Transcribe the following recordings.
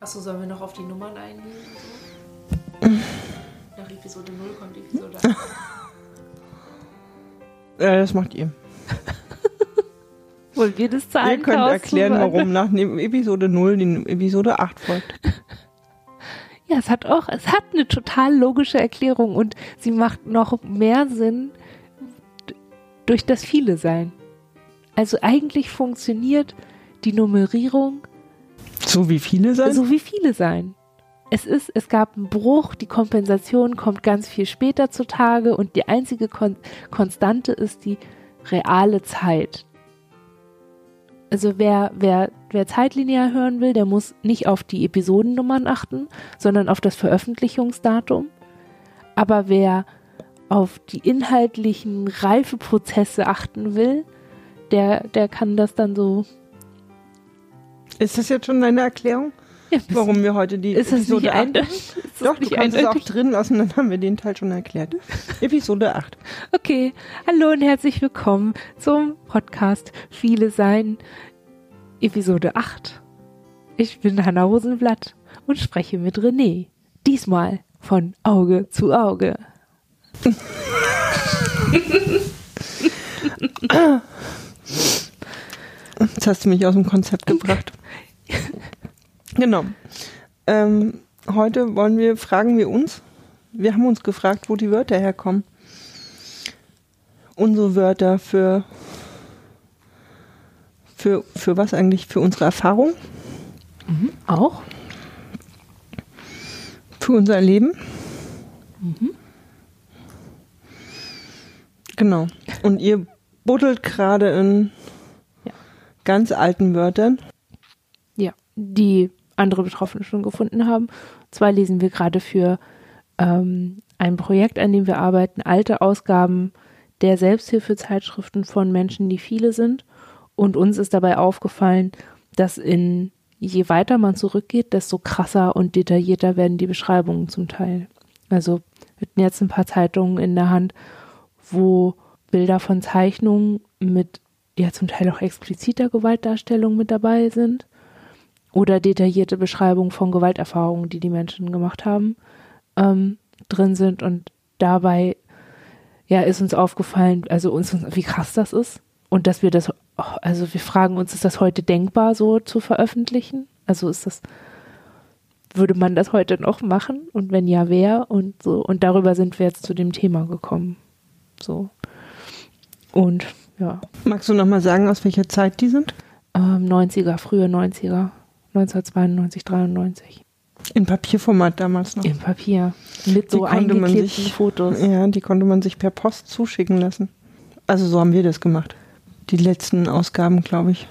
Achso, sollen wir noch auf die Nummern eingehen? So? Nach Episode 0 kommt Episode 8. Ja, das macht ihr. Wollen wir das Zahlen Ihr könnt erklären, warum nach Episode 0 die Episode 8 folgt. Ja, es hat auch, es hat eine total logische Erklärung und sie macht noch mehr Sinn durch das Viele Sein. Also eigentlich funktioniert die Nummerierung so wie viele sein? So wie viele sein. Es ist, es gab einen Bruch, die Kompensation kommt ganz viel später zutage und die einzige Kon Konstante ist die reale Zeit. Also wer, wer, wer zeitlinear hören will, der muss nicht auf die Episodennummern achten, sondern auf das Veröffentlichungsdatum. Aber wer auf die inhaltlichen Reifeprozesse achten will, der, der kann das dann so ist das jetzt schon deine Erklärung? Ja, warum wir heute die ist Episode nicht 8 Doch, du kannst eindeutig? es auch drin lassen, dann haben wir den Teil schon erklärt. Episode 8. Okay, hallo und herzlich willkommen zum Podcast Viele Sein, Episode 8. Ich bin Hanna Rosenblatt und spreche mit René. Diesmal von Auge zu Auge. Jetzt hast du mich aus dem Konzept gebracht. genau. Ähm, heute wollen wir, fragen wir uns, wir haben uns gefragt, wo die Wörter herkommen. Unsere Wörter für, für, für was eigentlich? Für unsere Erfahrung? Mhm, auch. Für unser Leben? Mhm. Genau. Und ihr buddelt gerade in ja. ganz alten Wörtern die andere Betroffene schon gefunden haben. Und zwar lesen wir gerade für ähm, ein Projekt, an dem wir arbeiten, alte Ausgaben der Selbsthilfezeitschriften von Menschen, die viele sind. Und uns ist dabei aufgefallen, dass in je weiter man zurückgeht, desto krasser und detaillierter werden die Beschreibungen zum Teil. Also wir hatten jetzt ein paar Zeitungen in der Hand, wo Bilder von Zeichnungen mit ja zum Teil auch expliziter Gewaltdarstellung mit dabei sind oder detaillierte Beschreibungen von Gewalterfahrungen, die die Menschen gemacht haben, ähm, drin sind. Und dabei ja, ist uns aufgefallen, also uns, wie krass das ist. Und dass wir das, also wir fragen uns, ist das heute denkbar, so zu veröffentlichen? Also ist das, würde man das heute noch machen? Und wenn ja, wer? Und so. Und darüber sind wir jetzt zu dem Thema gekommen. So. Und ja. Magst du nochmal sagen, aus welcher Zeit die sind? Ähm, 90er, frühe 90er. 1992, 93. In Papierformat damals noch. In Papier. Mit so eingeklebten sich, Fotos. Ja, die konnte man sich per Post zuschicken lassen. Also so haben wir das gemacht. Die letzten Ausgaben, glaube ich.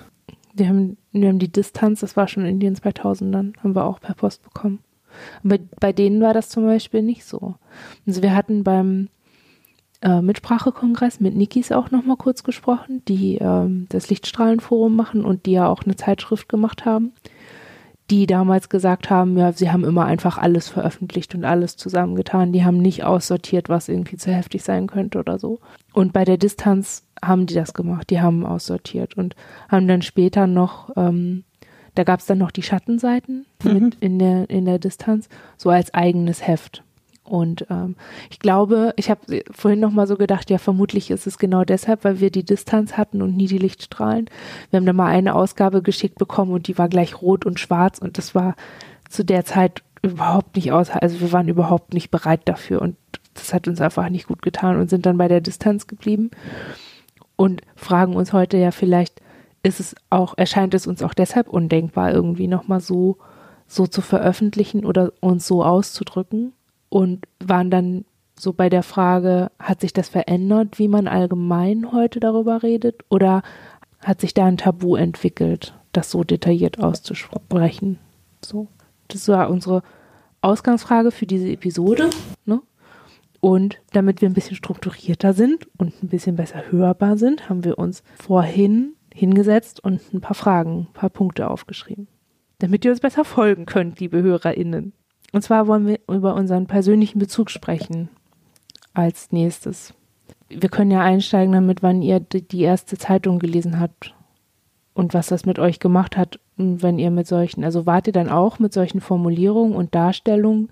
Wir haben, wir haben die Distanz, das war schon in den 2000ern, haben wir auch per Post bekommen. Aber bei denen war das zum Beispiel nicht so. Also wir hatten beim äh, Mitsprachekongress mit Nikis auch nochmal kurz gesprochen, die äh, das Lichtstrahlenforum machen und die ja auch eine Zeitschrift gemacht haben die damals gesagt haben, ja, sie haben immer einfach alles veröffentlicht und alles zusammengetan. Die haben nicht aussortiert, was irgendwie zu heftig sein könnte oder so. Und bei der Distanz haben die das gemacht. Die haben aussortiert und haben dann später noch, ähm, da gab es dann noch die Schattenseiten mhm. in der, in der Distanz, so als eigenes Heft. Und ähm, ich glaube, ich habe vorhin noch mal so gedacht, ja, vermutlich ist es genau deshalb, weil wir die Distanz hatten und nie die Lichtstrahlen. Wir haben da mal eine Ausgabe geschickt bekommen und die war gleich rot und schwarz und das war zu der Zeit überhaupt nicht aus, also wir waren überhaupt nicht bereit dafür und das hat uns einfach nicht gut getan und sind dann bei der Distanz geblieben und fragen uns heute ja vielleicht, ist es auch, erscheint es uns auch deshalb undenkbar, irgendwie nochmal so, so zu veröffentlichen oder uns so auszudrücken und waren dann so bei der Frage, hat sich das verändert, wie man allgemein heute darüber redet oder hat sich da ein Tabu entwickelt, das so detailliert auszusprechen? So, das war unsere Ausgangsfrage für diese Episode. Ne? Und damit wir ein bisschen strukturierter sind und ein bisschen besser hörbar sind, haben wir uns vorhin hingesetzt und ein paar Fragen, ein paar Punkte aufgeschrieben. Damit ihr uns besser folgen könnt, liebe HörerInnen. Und zwar wollen wir über unseren persönlichen Bezug sprechen als nächstes. Wir können ja einsteigen damit, wann ihr die erste Zeitung gelesen habt und was das mit euch gemacht hat wenn ihr mit solchen, also wart ihr dann auch mit solchen Formulierungen und Darstellungen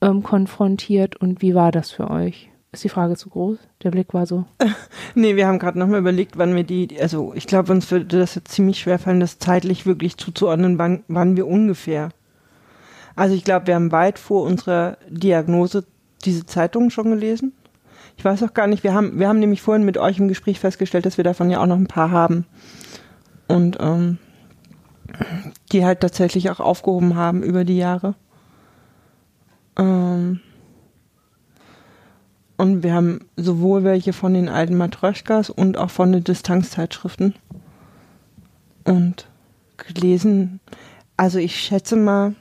ähm, konfrontiert und wie war das für euch? Ist die Frage zu groß? Der Blick war so. nee, wir haben gerade nochmal überlegt, wann wir die, also ich glaube, uns würde das jetzt ziemlich schwer fallen, das zeitlich wirklich zuzuordnen, wann, wann wir ungefähr. Also ich glaube, wir haben weit vor unserer Diagnose diese Zeitung schon gelesen. Ich weiß auch gar nicht, wir haben, wir haben nämlich vorhin mit euch im Gespräch festgestellt, dass wir davon ja auch noch ein paar haben. Und ähm, die halt tatsächlich auch aufgehoben haben über die Jahre. Ähm, und wir haben sowohl welche von den alten Matroschkas und auch von den Distanzzeitschriften. Und gelesen, also ich schätze mal,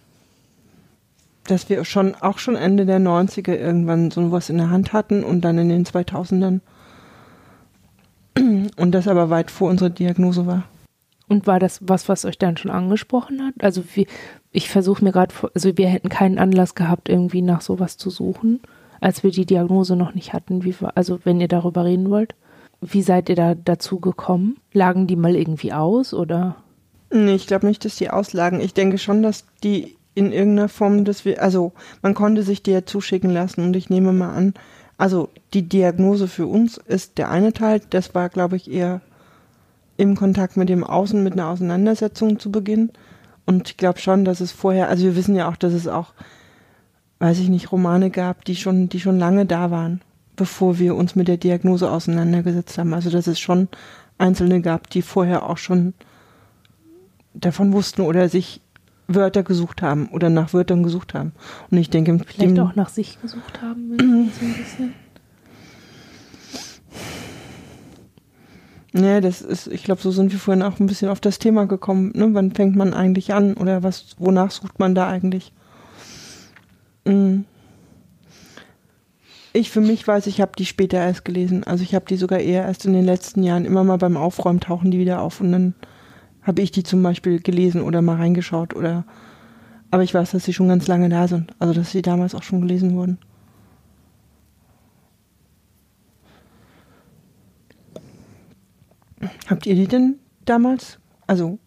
dass wir schon auch schon Ende der 90er irgendwann sowas in der Hand hatten und dann in den 2000ern. Und das aber weit vor unserer Diagnose war. Und war das was, was euch dann schon angesprochen hat? Also wie, ich versuche mir gerade, also wir hätten keinen Anlass gehabt, irgendwie nach sowas zu suchen, als wir die Diagnose noch nicht hatten. Wie, also wenn ihr darüber reden wollt, wie seid ihr da dazu gekommen? Lagen die mal irgendwie aus oder? Nee, ich glaube nicht, dass die auslagen. Ich denke schon, dass die in irgendeiner Form, dass wir, also man konnte sich ja zuschicken lassen und ich nehme mal an, also die Diagnose für uns ist der eine Teil, das war glaube ich eher im Kontakt mit dem Außen, mit einer Auseinandersetzung zu Beginn. Und ich glaube schon, dass es vorher, also wir wissen ja auch, dass es auch, weiß ich nicht, Romane gab, die schon, die schon lange da waren, bevor wir uns mit der Diagnose auseinandergesetzt haben. Also dass es schon Einzelne gab, die vorher auch schon davon wussten oder sich Wörter gesucht haben oder nach Wörtern gesucht haben. Und ich denke, vielleicht auch nach sich gesucht haben, so ein bisschen. Ja, das ist, ich glaube, so sind wir vorhin auch ein bisschen auf das Thema gekommen. Ne? Wann fängt man eigentlich an oder was, wonach sucht man da eigentlich? Mhm. Ich für mich weiß, ich habe die später erst gelesen. Also ich habe die sogar eher erst in den letzten Jahren immer mal beim Aufräumen tauchen die wieder auf und dann habe ich die zum Beispiel gelesen oder mal reingeschaut oder aber ich weiß, dass sie schon ganz lange da sind. Also dass sie damals auch schon gelesen wurden. Habt ihr die denn damals? Also,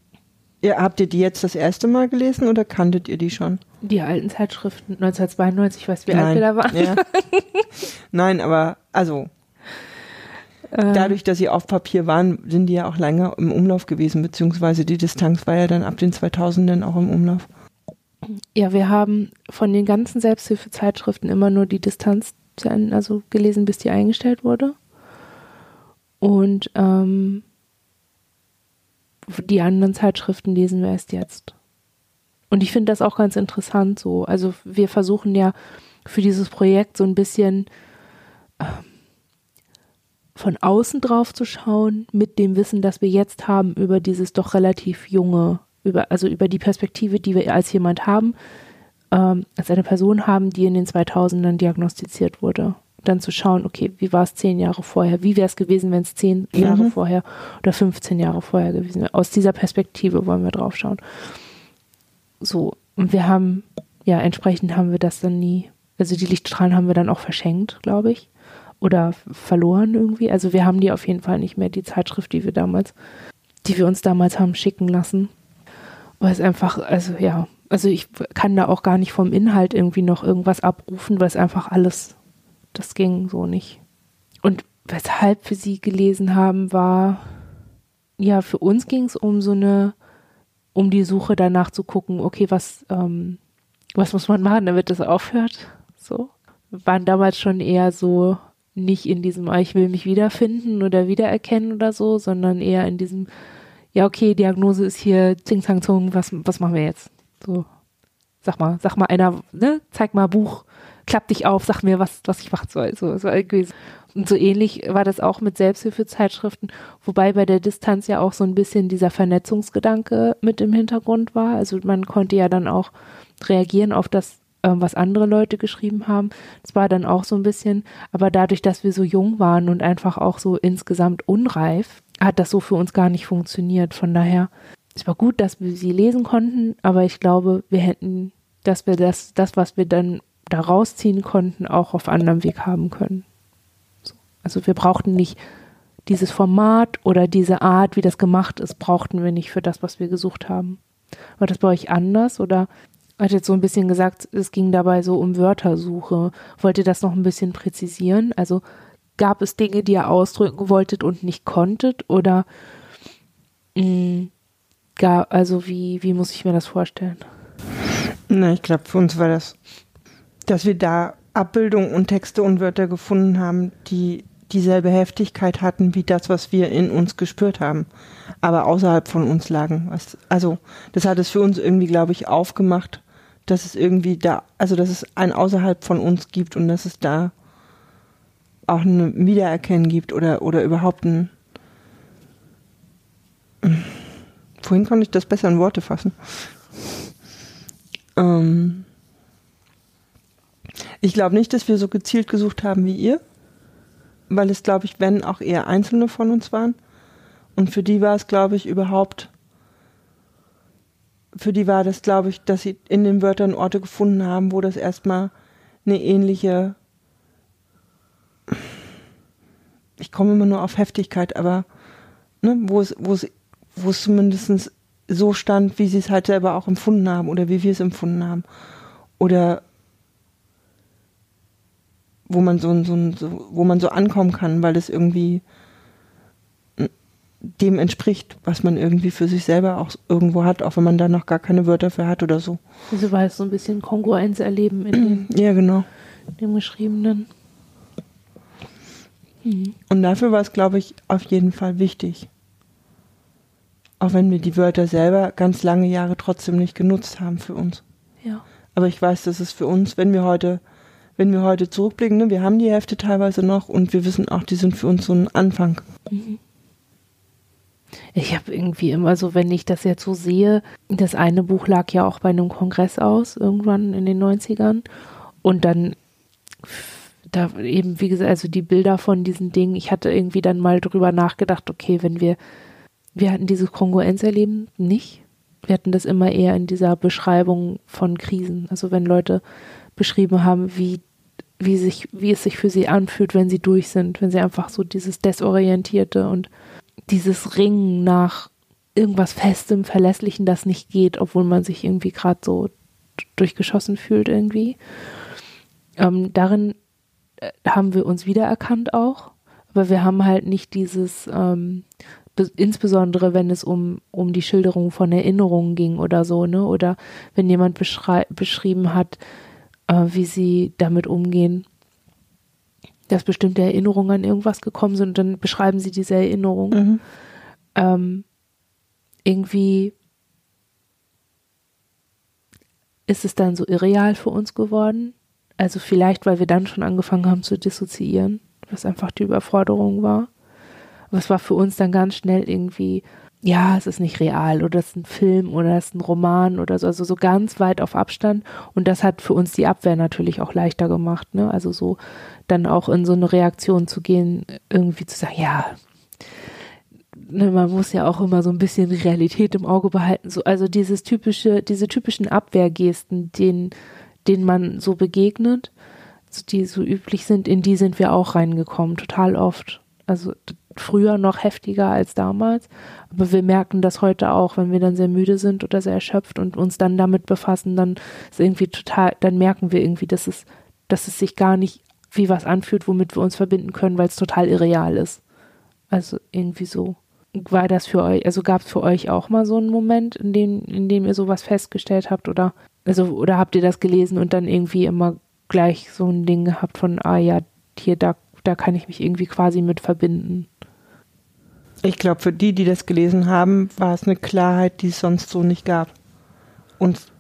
ihr, habt ihr die jetzt das erste Mal gelesen oder kanntet ihr die schon? Die alten Zeitschriften 1992, ich weiß, wie Nein. alt wir da waren. Ja. Nein, aber also. Dadurch, dass sie auf Papier waren, sind die ja auch länger im Umlauf gewesen, beziehungsweise die Distanz war ja dann ab den 2000ern auch im Umlauf. Ja, wir haben von den ganzen Selbsthilfezeitschriften immer nur die Distanz zu Ende, also gelesen, bis die eingestellt wurde. Und ähm, die anderen Zeitschriften lesen wir erst jetzt. Und ich finde das auch ganz interessant so. Also wir versuchen ja für dieses Projekt so ein bisschen äh, von außen drauf zu schauen, mit dem Wissen, das wir jetzt haben über dieses doch relativ junge, über, also über die Perspektive, die wir als jemand haben, ähm, als eine Person haben, die in den 2000ern diagnostiziert wurde dann zu schauen, okay, wie war es zehn Jahre vorher? Wie wäre es gewesen, wenn es zehn mhm. Jahre vorher oder 15 Jahre vorher gewesen wäre? Aus dieser Perspektive wollen wir drauf schauen. So, und wir haben, ja, entsprechend haben wir das dann nie, also die Lichtstrahlen haben wir dann auch verschenkt, glaube ich. Oder verloren irgendwie. Also wir haben die auf jeden Fall nicht mehr, die Zeitschrift, die wir damals, die wir uns damals haben schicken lassen. Weil es einfach, also ja, also ich kann da auch gar nicht vom Inhalt irgendwie noch irgendwas abrufen, weil es einfach alles das ging so nicht. Und weshalb wir sie gelesen haben, war, ja, für uns ging es um so eine, um die Suche danach zu gucken, okay, was, ähm, was muss man machen, damit das aufhört? So. Waren damals schon eher so nicht in diesem, ah, ich will mich wiederfinden oder wiedererkennen oder so, sondern eher in diesem, ja, okay, Diagnose ist hier, zing, zang, zung, was, was machen wir jetzt? So, sag mal, sag mal einer, ne, zeig mal Buch, klapp dich auf, sag mir, was, was ich machen soll. So, so irgendwie. Und so ähnlich war das auch mit Selbsthilfezeitschriften, wobei bei der Distanz ja auch so ein bisschen dieser Vernetzungsgedanke mit im Hintergrund war. Also man konnte ja dann auch reagieren auf das, ähm, was andere Leute geschrieben haben. Das war dann auch so ein bisschen, aber dadurch, dass wir so jung waren und einfach auch so insgesamt unreif, hat das so für uns gar nicht funktioniert. Von daher, es war gut, dass wir sie lesen konnten, aber ich glaube, wir hätten, dass wir das, das, was wir dann da rausziehen konnten, auch auf anderem Weg haben können. So. Also wir brauchten nicht dieses Format oder diese Art, wie das gemacht ist, brauchten wir nicht für das, was wir gesucht haben. War das bei euch anders oder hat jetzt so ein bisschen gesagt, es ging dabei so um Wörtersuche. Wollt ihr das noch ein bisschen präzisieren? Also gab es Dinge, die ihr ausdrücken wolltet und nicht konntet oder mh, mm, gar, also wie, wie muss ich mir das vorstellen? Na, ich glaube, für uns war das, dass wir da Abbildungen und Texte und Wörter gefunden haben, die dieselbe Heftigkeit hatten wie das, was wir in uns gespürt haben, aber außerhalb von uns lagen. Also das hat es für uns irgendwie, glaube ich, aufgemacht, dass es irgendwie da, also dass es ein außerhalb von uns gibt und dass es da auch ein Wiedererkennen gibt oder, oder überhaupt ein. Vorhin konnte ich das besser in Worte fassen. Ähm ich glaube nicht, dass wir so gezielt gesucht haben wie ihr, weil es, glaube ich, wenn auch eher Einzelne von uns waren. Und für die war es, glaube ich, überhaupt, für die war das, glaube ich, dass sie in den Wörtern Orte gefunden haben, wo das erstmal eine ähnliche, ich komme immer nur auf Heftigkeit, aber ne, wo es, wo es, wo es zumindest so stand, wie sie es halt selber auch empfunden haben oder wie wir es empfunden haben. Oder wo man so, so, so, wo man so ankommen kann, weil es irgendwie dem entspricht, was man irgendwie für sich selber auch irgendwo hat, auch wenn man da noch gar keine Wörter für hat oder so. Also war es so ein bisschen Kongruenz erleben in dem, ja, genau. dem Geschriebenen. Mhm. Und dafür war es, glaube ich, auf jeden Fall wichtig. Auch wenn wir die Wörter selber ganz lange Jahre trotzdem nicht genutzt haben für uns. Ja. Aber ich weiß, dass es für uns, wenn wir heute wenn wir heute zurückblicken, ne, wir haben die Hefte teilweise noch und wir wissen auch, die sind für uns so ein Anfang. Mhm. Ich habe irgendwie immer so, wenn ich das jetzt so sehe, das eine Buch lag ja auch bei einem Kongress aus, irgendwann in den 90ern. Und dann da eben, wie gesagt, also die Bilder von diesen Dingen, ich hatte irgendwie dann mal drüber nachgedacht, okay, wenn wir, wir hatten dieses Kongruenzerleben nicht. Wir hatten das immer eher in dieser Beschreibung von Krisen. Also wenn Leute beschrieben haben, wie, wie, sich, wie es sich für sie anfühlt, wenn sie durch sind, wenn sie einfach so dieses Desorientierte und dieses Ringen nach irgendwas Festem, Verlässlichen, das nicht geht, obwohl man sich irgendwie gerade so durchgeschossen fühlt irgendwie. Ähm, darin äh, haben wir uns wiedererkannt auch, aber wir haben halt nicht dieses, ähm, insbesondere wenn es um, um die Schilderung von Erinnerungen ging oder so, ne? Oder wenn jemand beschrieben hat, äh, wie sie damit umgehen, dass bestimmte Erinnerungen an irgendwas gekommen sind und dann beschreiben sie diese Erinnerung. Mhm. Ähm, irgendwie ist es dann so irreal für uns geworden. Also vielleicht, weil wir dann schon angefangen haben zu dissoziieren, was einfach die Überforderung war. Aber es war für uns dann ganz schnell irgendwie ja, es ist nicht real oder es ist ein Film oder es ist ein Roman oder so, also so ganz weit auf Abstand. Und das hat für uns die Abwehr natürlich auch leichter gemacht, ne? Also so dann auch in so eine Reaktion zu gehen, irgendwie zu sagen, ja, ne, man muss ja auch immer so ein bisschen Realität im Auge behalten. So, also dieses typische, diese typischen Abwehrgesten, denen, denen man so begegnet, die so üblich sind, in die sind wir auch reingekommen, total oft. Also früher noch heftiger als damals. Aber wir merken das heute auch, wenn wir dann sehr müde sind oder sehr erschöpft und uns dann damit befassen, dann ist irgendwie total, dann merken wir irgendwie, dass es, dass es sich gar nicht wie was anfühlt, womit wir uns verbinden können, weil es total irreal ist. Also irgendwie so. War das für euch, also gab es für euch auch mal so einen Moment, in dem, in dem ihr sowas festgestellt habt oder, also, oder habt ihr das gelesen und dann irgendwie immer gleich so ein Ding gehabt von, ah ja, hier, da, da kann ich mich irgendwie quasi mit verbinden? Ich glaube, für die, die das gelesen haben, war es eine Klarheit, die es sonst so nicht gab. Und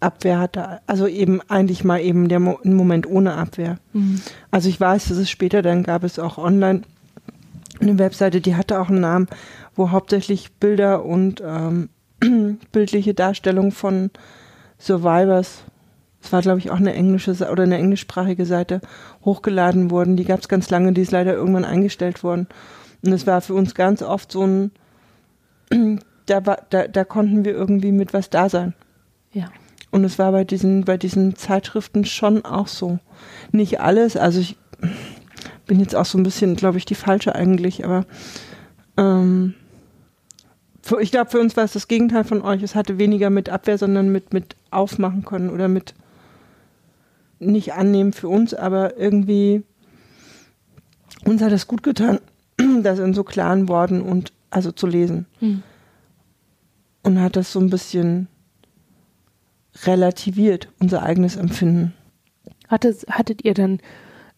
Abwehr hatte, also eben eigentlich mal eben der Mo Moment ohne Abwehr. Mhm. Also ich weiß, dass es später, dann gab es auch online eine Webseite, die hatte auch einen Namen, wo hauptsächlich Bilder und ähm, bildliche Darstellung von Survivors, es war glaube ich auch eine englische oder eine englischsprachige Seite, hochgeladen wurden. Die gab es ganz lange, die ist leider irgendwann eingestellt worden. Und es war für uns ganz oft so ein, da, war, da, da konnten wir irgendwie mit was da sein. Ja. Und es war bei diesen, bei diesen Zeitschriften schon auch so. Nicht alles, also ich bin jetzt auch so ein bisschen, glaube ich, die falsche eigentlich, aber ähm, für, ich glaube, für uns war es das Gegenteil von euch. Es hatte weniger mit Abwehr, sondern mit, mit aufmachen können oder mit nicht annehmen für uns, aber irgendwie uns hat es gut getan, das in so klaren Worten und also zu lesen. Hm. Und hat das so ein bisschen relativiert, unser eigenes Empfinden. Hattet, hattet ihr dann,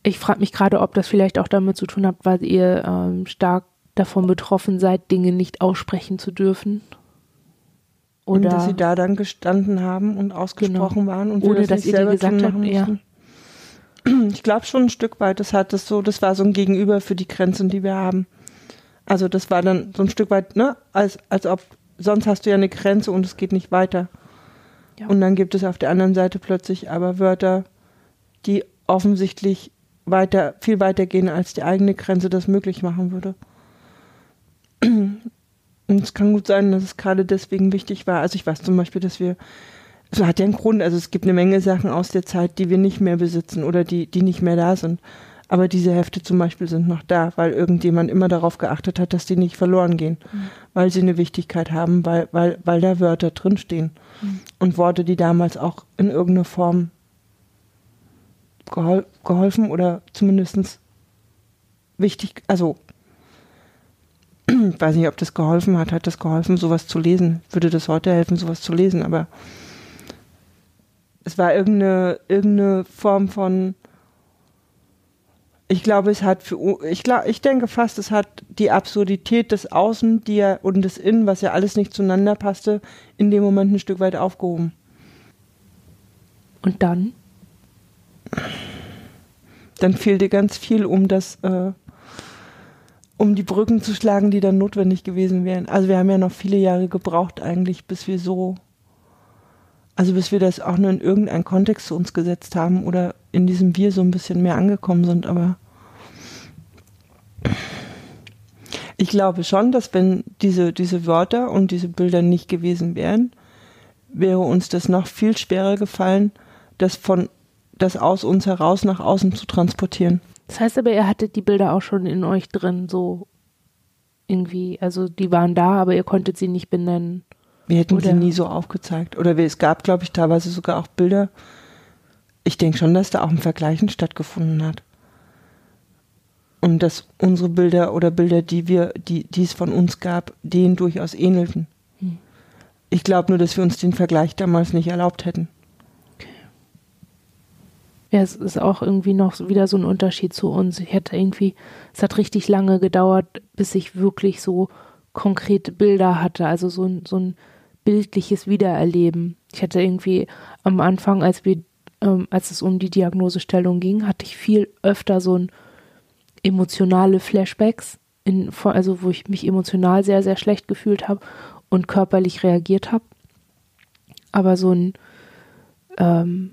ich frage mich gerade, ob das vielleicht auch damit zu tun hat, weil ihr ähm, stark davon betroffen seid, Dinge nicht aussprechen zu dürfen? Oder und dass sie da dann gestanden haben und ausgesprochen genau. waren und ohne das dass ihr dir gesagt habt, ja. Ich glaube schon ein Stück weit, das hat das so, das war so ein Gegenüber für die Grenzen, die wir haben. Also das war dann so ein Stück weit, ne, als, als ob sonst hast du ja eine Grenze und es geht nicht weiter. Ja. Und dann gibt es auf der anderen Seite plötzlich aber Wörter, die offensichtlich weiter, viel weiter gehen, als die eigene Grenze das möglich machen würde. Und es kann gut sein, dass es gerade deswegen wichtig war. Also ich weiß zum Beispiel, dass wir, es hat ja einen Grund, also es gibt eine Menge Sachen aus der Zeit, die wir nicht mehr besitzen oder die, die nicht mehr da sind. Aber diese Hefte zum Beispiel sind noch da, weil irgendjemand immer darauf geachtet hat, dass die nicht verloren gehen, mhm. weil sie eine Wichtigkeit haben, weil, weil, weil da Wörter drinstehen. Mhm. Und Worte, die damals auch in irgendeiner Form gehol geholfen oder zumindest wichtig, also ich weiß nicht, ob das geholfen hat. Hat das geholfen, sowas zu lesen? Würde das heute helfen, sowas zu lesen? Aber es war irgendeine, irgendeine Form von. Ich glaube, es hat für ich glaube, ich denke fast, es hat die Absurdität des Außen, die ja und des Innen, was ja alles nicht zueinander passte, in dem Moment ein Stück weit aufgehoben. Und dann? Dann dir ganz viel um das äh, um die Brücken zu schlagen, die dann notwendig gewesen wären. Also wir haben ja noch viele Jahre gebraucht eigentlich, bis wir so, also bis wir das auch nur in irgendeinen Kontext zu uns gesetzt haben oder in diesem Wir so ein bisschen mehr angekommen sind. Aber ich glaube schon, dass wenn diese, diese Wörter und diese Bilder nicht gewesen wären, wäre uns das noch viel schwerer gefallen, das von das aus uns heraus nach außen zu transportieren. Das heißt aber, ihr hattet die Bilder auch schon in euch drin, so irgendwie, also die waren da, aber ihr konntet sie nicht benennen. Wir hätten Oder? sie nie so aufgezeigt. Oder es gab, glaube ich, teilweise sogar auch Bilder. Ich denke schon, dass da auch ein Vergleichen stattgefunden hat. Und dass unsere Bilder oder Bilder, die wir, die, die es von uns gab, denen durchaus ähnelten. Hm. Ich glaube nur, dass wir uns den Vergleich damals nicht erlaubt hätten. Ja, es ist auch irgendwie noch wieder so ein Unterschied zu uns. Ich hätte irgendwie, es hat richtig lange gedauert, bis ich wirklich so konkrete Bilder hatte, also so ein, so ein bildliches Wiedererleben. Ich hatte irgendwie am Anfang, als wir, ähm, als es um die Diagnosestellung ging, hatte ich viel öfter so ein emotionale Flashbacks, in, also wo ich mich emotional sehr, sehr schlecht gefühlt habe und körperlich reagiert habe. Aber so ein ähm,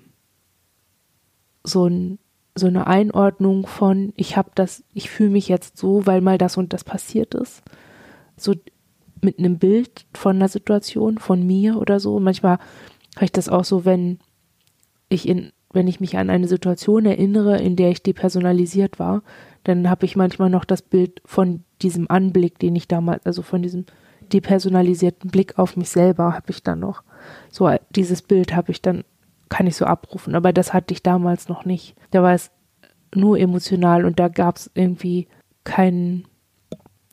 so, ein, so eine Einordnung von, ich habe das, ich fühle mich jetzt so, weil mal das und das passiert ist. So mit einem Bild von einer Situation, von mir oder so. Manchmal habe ich das auch so, wenn ich in, wenn ich mich an eine Situation erinnere, in der ich depersonalisiert war, dann habe ich manchmal noch das Bild von diesem Anblick, den ich damals, also von diesem depersonalisierten Blick auf mich selber habe ich dann noch. So dieses Bild habe ich dann kann ich so abrufen. Aber das hatte ich damals noch nicht. Da war es nur emotional und da gab es irgendwie keinen.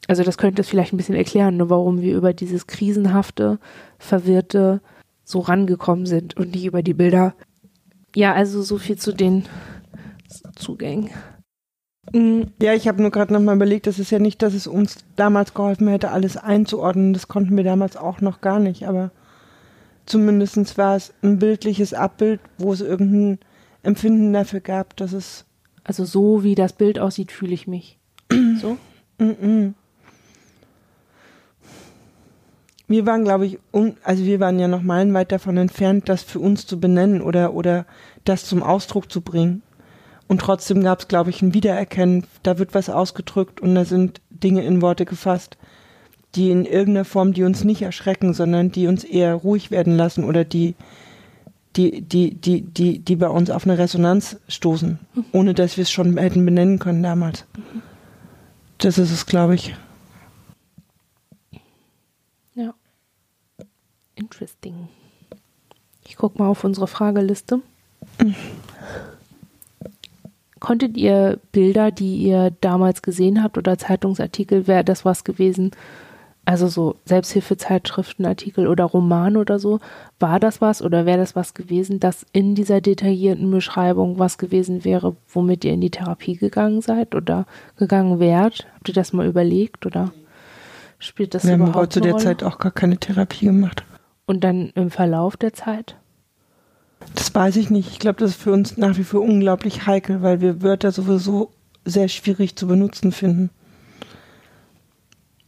Also das könnte es vielleicht ein bisschen erklären, nur warum wir über dieses krisenhafte, verwirrte so rangekommen sind und nicht über die Bilder. Ja, also so viel zu den Zugängen. Mm, ja, ich habe nur gerade nochmal überlegt, das ist ja nicht, dass es uns damals geholfen hätte, alles einzuordnen. Das konnten wir damals auch noch gar nicht. Aber zumindest war es ein bildliches Abbild, wo es irgendein Empfinden dafür gab, dass es. Also so wie das Bild aussieht, fühle ich mich. so? Wir waren, glaube ich, also wir waren ja noch meilenweit davon entfernt, das für uns zu benennen oder, oder das zum Ausdruck zu bringen. Und trotzdem gab es, glaube ich, ein Wiedererkennen, da wird was ausgedrückt und da sind Dinge in Worte gefasst, die in irgendeiner Form, die uns nicht erschrecken, sondern die uns eher ruhig werden lassen oder die, die, die, die, die, die bei uns auf eine Resonanz stoßen, mhm. ohne dass wir es schon hätten benennen können damals. Das ist es, glaube ich. Ja. Interesting. Ich gucke mal auf unsere Frageliste. Konntet ihr Bilder, die ihr damals gesehen habt oder Zeitungsartikel, wäre das was gewesen, also so Selbsthilfezeitschriftenartikel oder Roman oder so, war das was oder wäre das was gewesen, das in dieser detaillierten Beschreibung was gewesen wäre, womit ihr in die Therapie gegangen seid oder gegangen wärt? Habt ihr das mal überlegt oder spielt das Wir haben überhaupt aber zu eine der Rolle? Zeit auch gar keine Therapie gemacht. Und dann im Verlauf der Zeit? Das weiß ich nicht. Ich glaube, das ist für uns nach wie vor unglaublich heikel, weil wir Wörter sowieso sehr schwierig zu benutzen finden.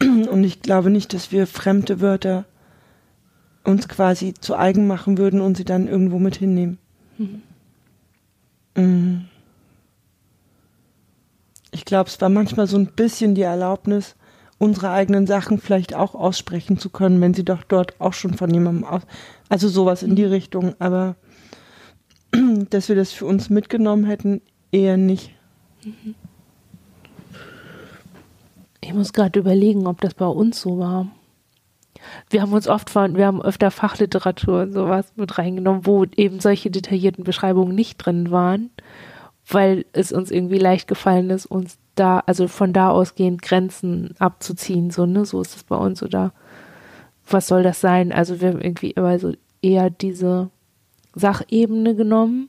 Und ich glaube nicht, dass wir fremde Wörter uns quasi zu eigen machen würden und sie dann irgendwo mit hinnehmen. Mhm. Ich glaube, es war manchmal so ein bisschen die Erlaubnis, unsere eigenen Sachen vielleicht auch aussprechen zu können, wenn sie doch dort auch schon von jemandem aus. Also sowas in die Richtung, aber dass wir das für uns mitgenommen hätten, eher nicht. Ich muss gerade überlegen, ob das bei uns so war. Wir haben uns oft wir haben öfter Fachliteratur und sowas mit reingenommen, wo eben solche detaillierten Beschreibungen nicht drin waren, weil es uns irgendwie leicht gefallen ist, uns da, also von da ausgehend Grenzen abzuziehen, so, ne, so ist es bei uns oder was soll das sein? Also wir haben irgendwie immer so eher diese Sachebene genommen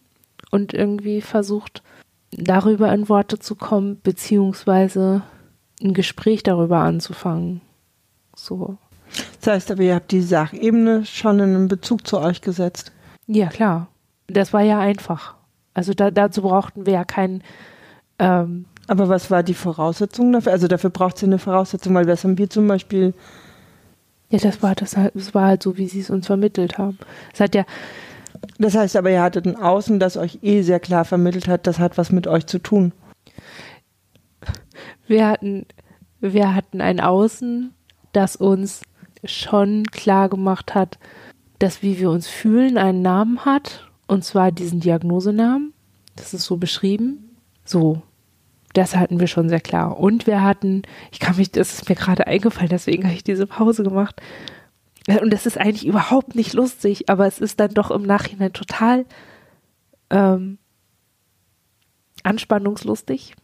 und irgendwie versucht, darüber in Worte zu kommen, beziehungsweise ein Gespräch darüber anzufangen. So. Das heißt aber, ihr habt die Sachebene schon in einen Bezug zu euch gesetzt. Ja, klar. Das war ja einfach. Also da, dazu brauchten wir ja keinen. Ähm, Aber was war die Voraussetzung dafür? Also dafür braucht sie eine Voraussetzung, weil das haben wir zum Beispiel, ja, das war das halt, das war halt so, wie sie es uns vermittelt haben. Es hat ja, das heißt aber, ihr hattet ein Außen, das euch eh sehr klar vermittelt hat, das hat was mit euch zu tun. wir hatten, wir hatten ein Außen, das uns schon klar gemacht hat, dass wie wir uns fühlen einen Namen hat, und zwar diesen Diagnosenamen. Das ist so beschrieben. So. Das hatten wir schon sehr klar. Und wir hatten, ich kann mich, das ist mir gerade eingefallen, deswegen habe ich diese Pause gemacht. Und das ist eigentlich überhaupt nicht lustig, aber es ist dann doch im Nachhinein total ähm, anspannungslustig.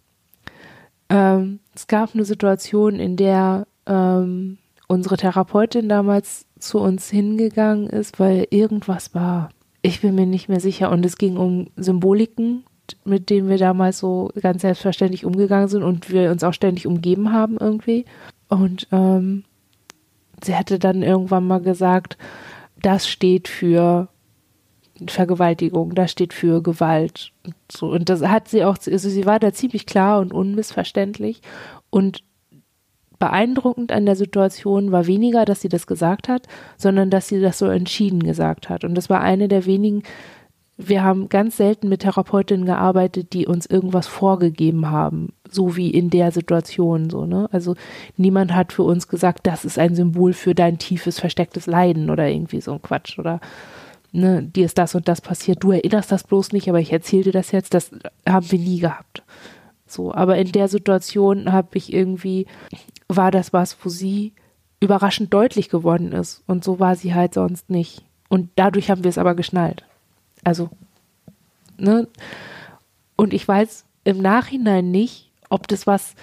Ähm, es gab eine Situation, in der ähm, unsere Therapeutin damals zu uns hingegangen ist, weil irgendwas war. Ich bin mir nicht mehr sicher. Und es ging um Symboliken, mit denen wir damals so ganz selbstverständlich umgegangen sind und wir uns auch ständig umgeben haben irgendwie. Und ähm, sie hatte dann irgendwann mal gesagt, das steht für Vergewaltigung, das steht für Gewalt. Und, so. und das hat sie auch, also sie war da ziemlich klar und unmissverständlich. Und beeindruckend an der Situation war weniger, dass sie das gesagt hat, sondern dass sie das so entschieden gesagt hat. Und das war eine der wenigen, wir haben ganz selten mit Therapeutinnen gearbeitet, die uns irgendwas vorgegeben haben, so wie in der Situation, so, ne? Also niemand hat für uns gesagt, das ist ein Symbol für dein tiefes, verstecktes Leiden oder irgendwie so ein Quatsch oder ne, dir ist das und das passiert, du erinnerst das bloß nicht, aber ich erzähle dir das jetzt, das haben wir nie gehabt. So, aber in der Situation habe ich irgendwie, war das was, wo sie überraschend deutlich geworden ist. Und so war sie halt sonst nicht. Und dadurch haben wir es aber geschnallt. Also, ne? Und ich weiß im Nachhinein nicht, ob das was,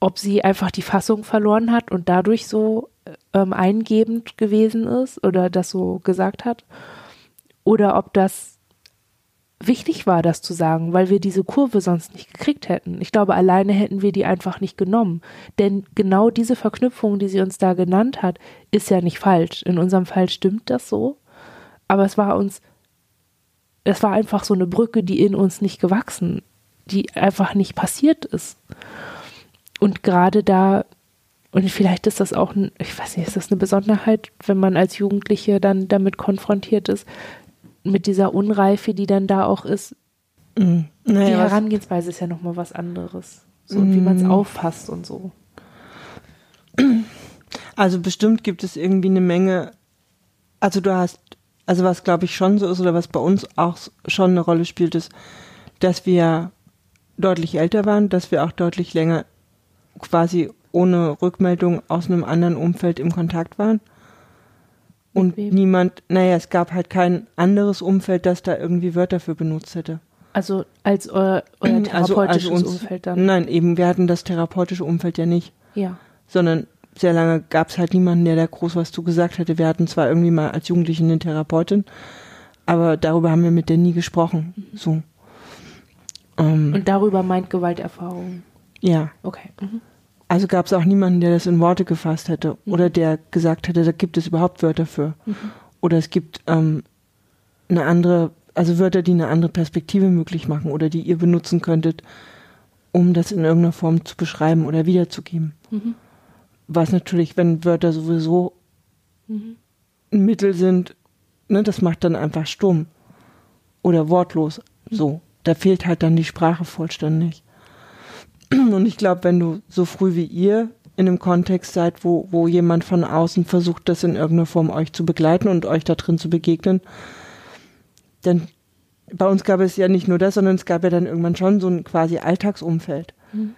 ob sie einfach die Fassung verloren hat und dadurch so ähm, eingebend gewesen ist oder das so gesagt hat. Oder ob das wichtig war, das zu sagen, weil wir diese Kurve sonst nicht gekriegt hätten. Ich glaube, alleine hätten wir die einfach nicht genommen. Denn genau diese Verknüpfung, die sie uns da genannt hat, ist ja nicht falsch. In unserem Fall stimmt das so. Aber es war uns, es war einfach so eine Brücke, die in uns nicht gewachsen, die einfach nicht passiert ist. Und gerade da, und vielleicht ist das auch, ein, ich weiß nicht, ist das eine Besonderheit, wenn man als Jugendliche dann damit konfrontiert ist, mit dieser Unreife, die dann da auch ist. Mhm. Die Naja, was, Herangehensweise ist ja nochmal was anderes. So, und wie man es auffasst und so. also bestimmt gibt es irgendwie eine Menge, also du hast, also was glaube ich schon so ist oder was bei uns auch schon eine Rolle spielt, ist, dass wir deutlich älter waren, dass wir auch deutlich länger quasi ohne Rückmeldung aus einem anderen Umfeld im Kontakt waren. Und niemand, naja, es gab halt kein anderes Umfeld, das da irgendwie Wörter für benutzt hätte. Also als euer, euer therapeutisches uns, Umfeld dann. Nein, eben, wir hatten das therapeutische Umfeld ja nicht, Ja. sondern sehr lange gab es halt niemanden, der da groß was zu gesagt hätte. Wir hatten zwar irgendwie mal als Jugendliche eine Therapeutin, aber darüber haben wir mit der nie gesprochen. So. Ähm, Und darüber meint Gewalterfahrung. ja, Okay. Mhm. also gab es auch niemanden, der das in Worte gefasst hätte Mhm. oder der gesagt hätte, da gibt es überhaupt Wörter für. Oder es gibt ähm, eine andere, also Wörter, die eine andere Perspektive möglich machen oder die ihr benutzen könntet, um das in irgendeiner Form zu beschreiben oder wiederzugeben. Mhm. Was natürlich, wenn Wörter sowieso Mhm. ein Mittel sind, ne, das macht dann einfach stumm oder wortlos. So, da fehlt halt dann die Sprache vollständig. Und ich glaube, wenn du so früh wie ihr in einem Kontext seid, wo, wo jemand von außen versucht, das in irgendeiner Form euch zu begleiten und euch da drin zu begegnen, dann bei uns gab es ja nicht nur das, sondern es gab ja dann irgendwann schon so ein quasi Alltagsumfeld, in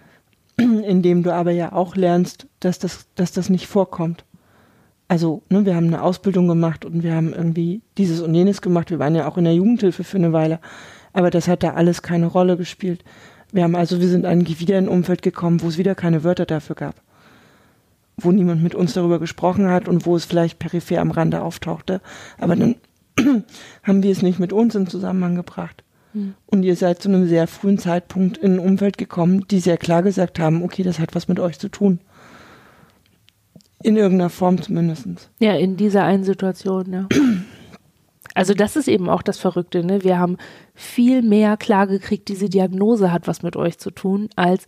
dem du aber ja auch lernst, dass das, dass das nicht vorkommt. Also, ne, wir haben eine Ausbildung gemacht und wir haben irgendwie dieses und jenes gemacht. Wir waren ja auch in der Jugendhilfe für eine Weile. Aber das hat da alles keine Rolle gespielt. Wir haben also, wir sind eigentlich wieder in ein Umfeld gekommen, wo es wieder keine Wörter dafür gab. Wo niemand mit uns darüber gesprochen hat und wo es vielleicht peripher am Rande auftauchte. Aber dann haben wir es nicht mit uns in Zusammenhang gebracht. Und ihr seid zu einem sehr frühen Zeitpunkt in ein Umfeld gekommen, die sehr klar gesagt haben, okay, das hat was mit euch zu tun. In irgendeiner Form zumindest. Ja, in dieser einen Situation, ja. Also das ist eben auch das Verrückte, ne? Wir haben viel mehr klar gekriegt, diese Diagnose hat was mit euch zu tun, als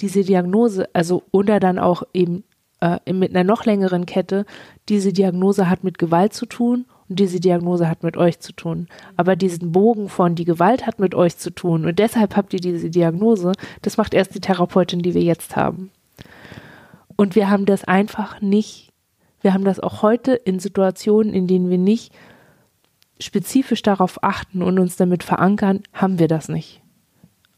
diese Diagnose, also oder dann auch eben äh, mit einer noch längeren Kette, diese Diagnose hat mit Gewalt zu tun und diese Diagnose hat mit euch zu tun. Aber diesen Bogen von die Gewalt hat mit euch zu tun und deshalb habt ihr diese Diagnose, das macht erst die Therapeutin, die wir jetzt haben. Und wir haben das einfach nicht, wir haben das auch heute in Situationen, in denen wir nicht spezifisch darauf achten und uns damit verankern, haben wir das nicht.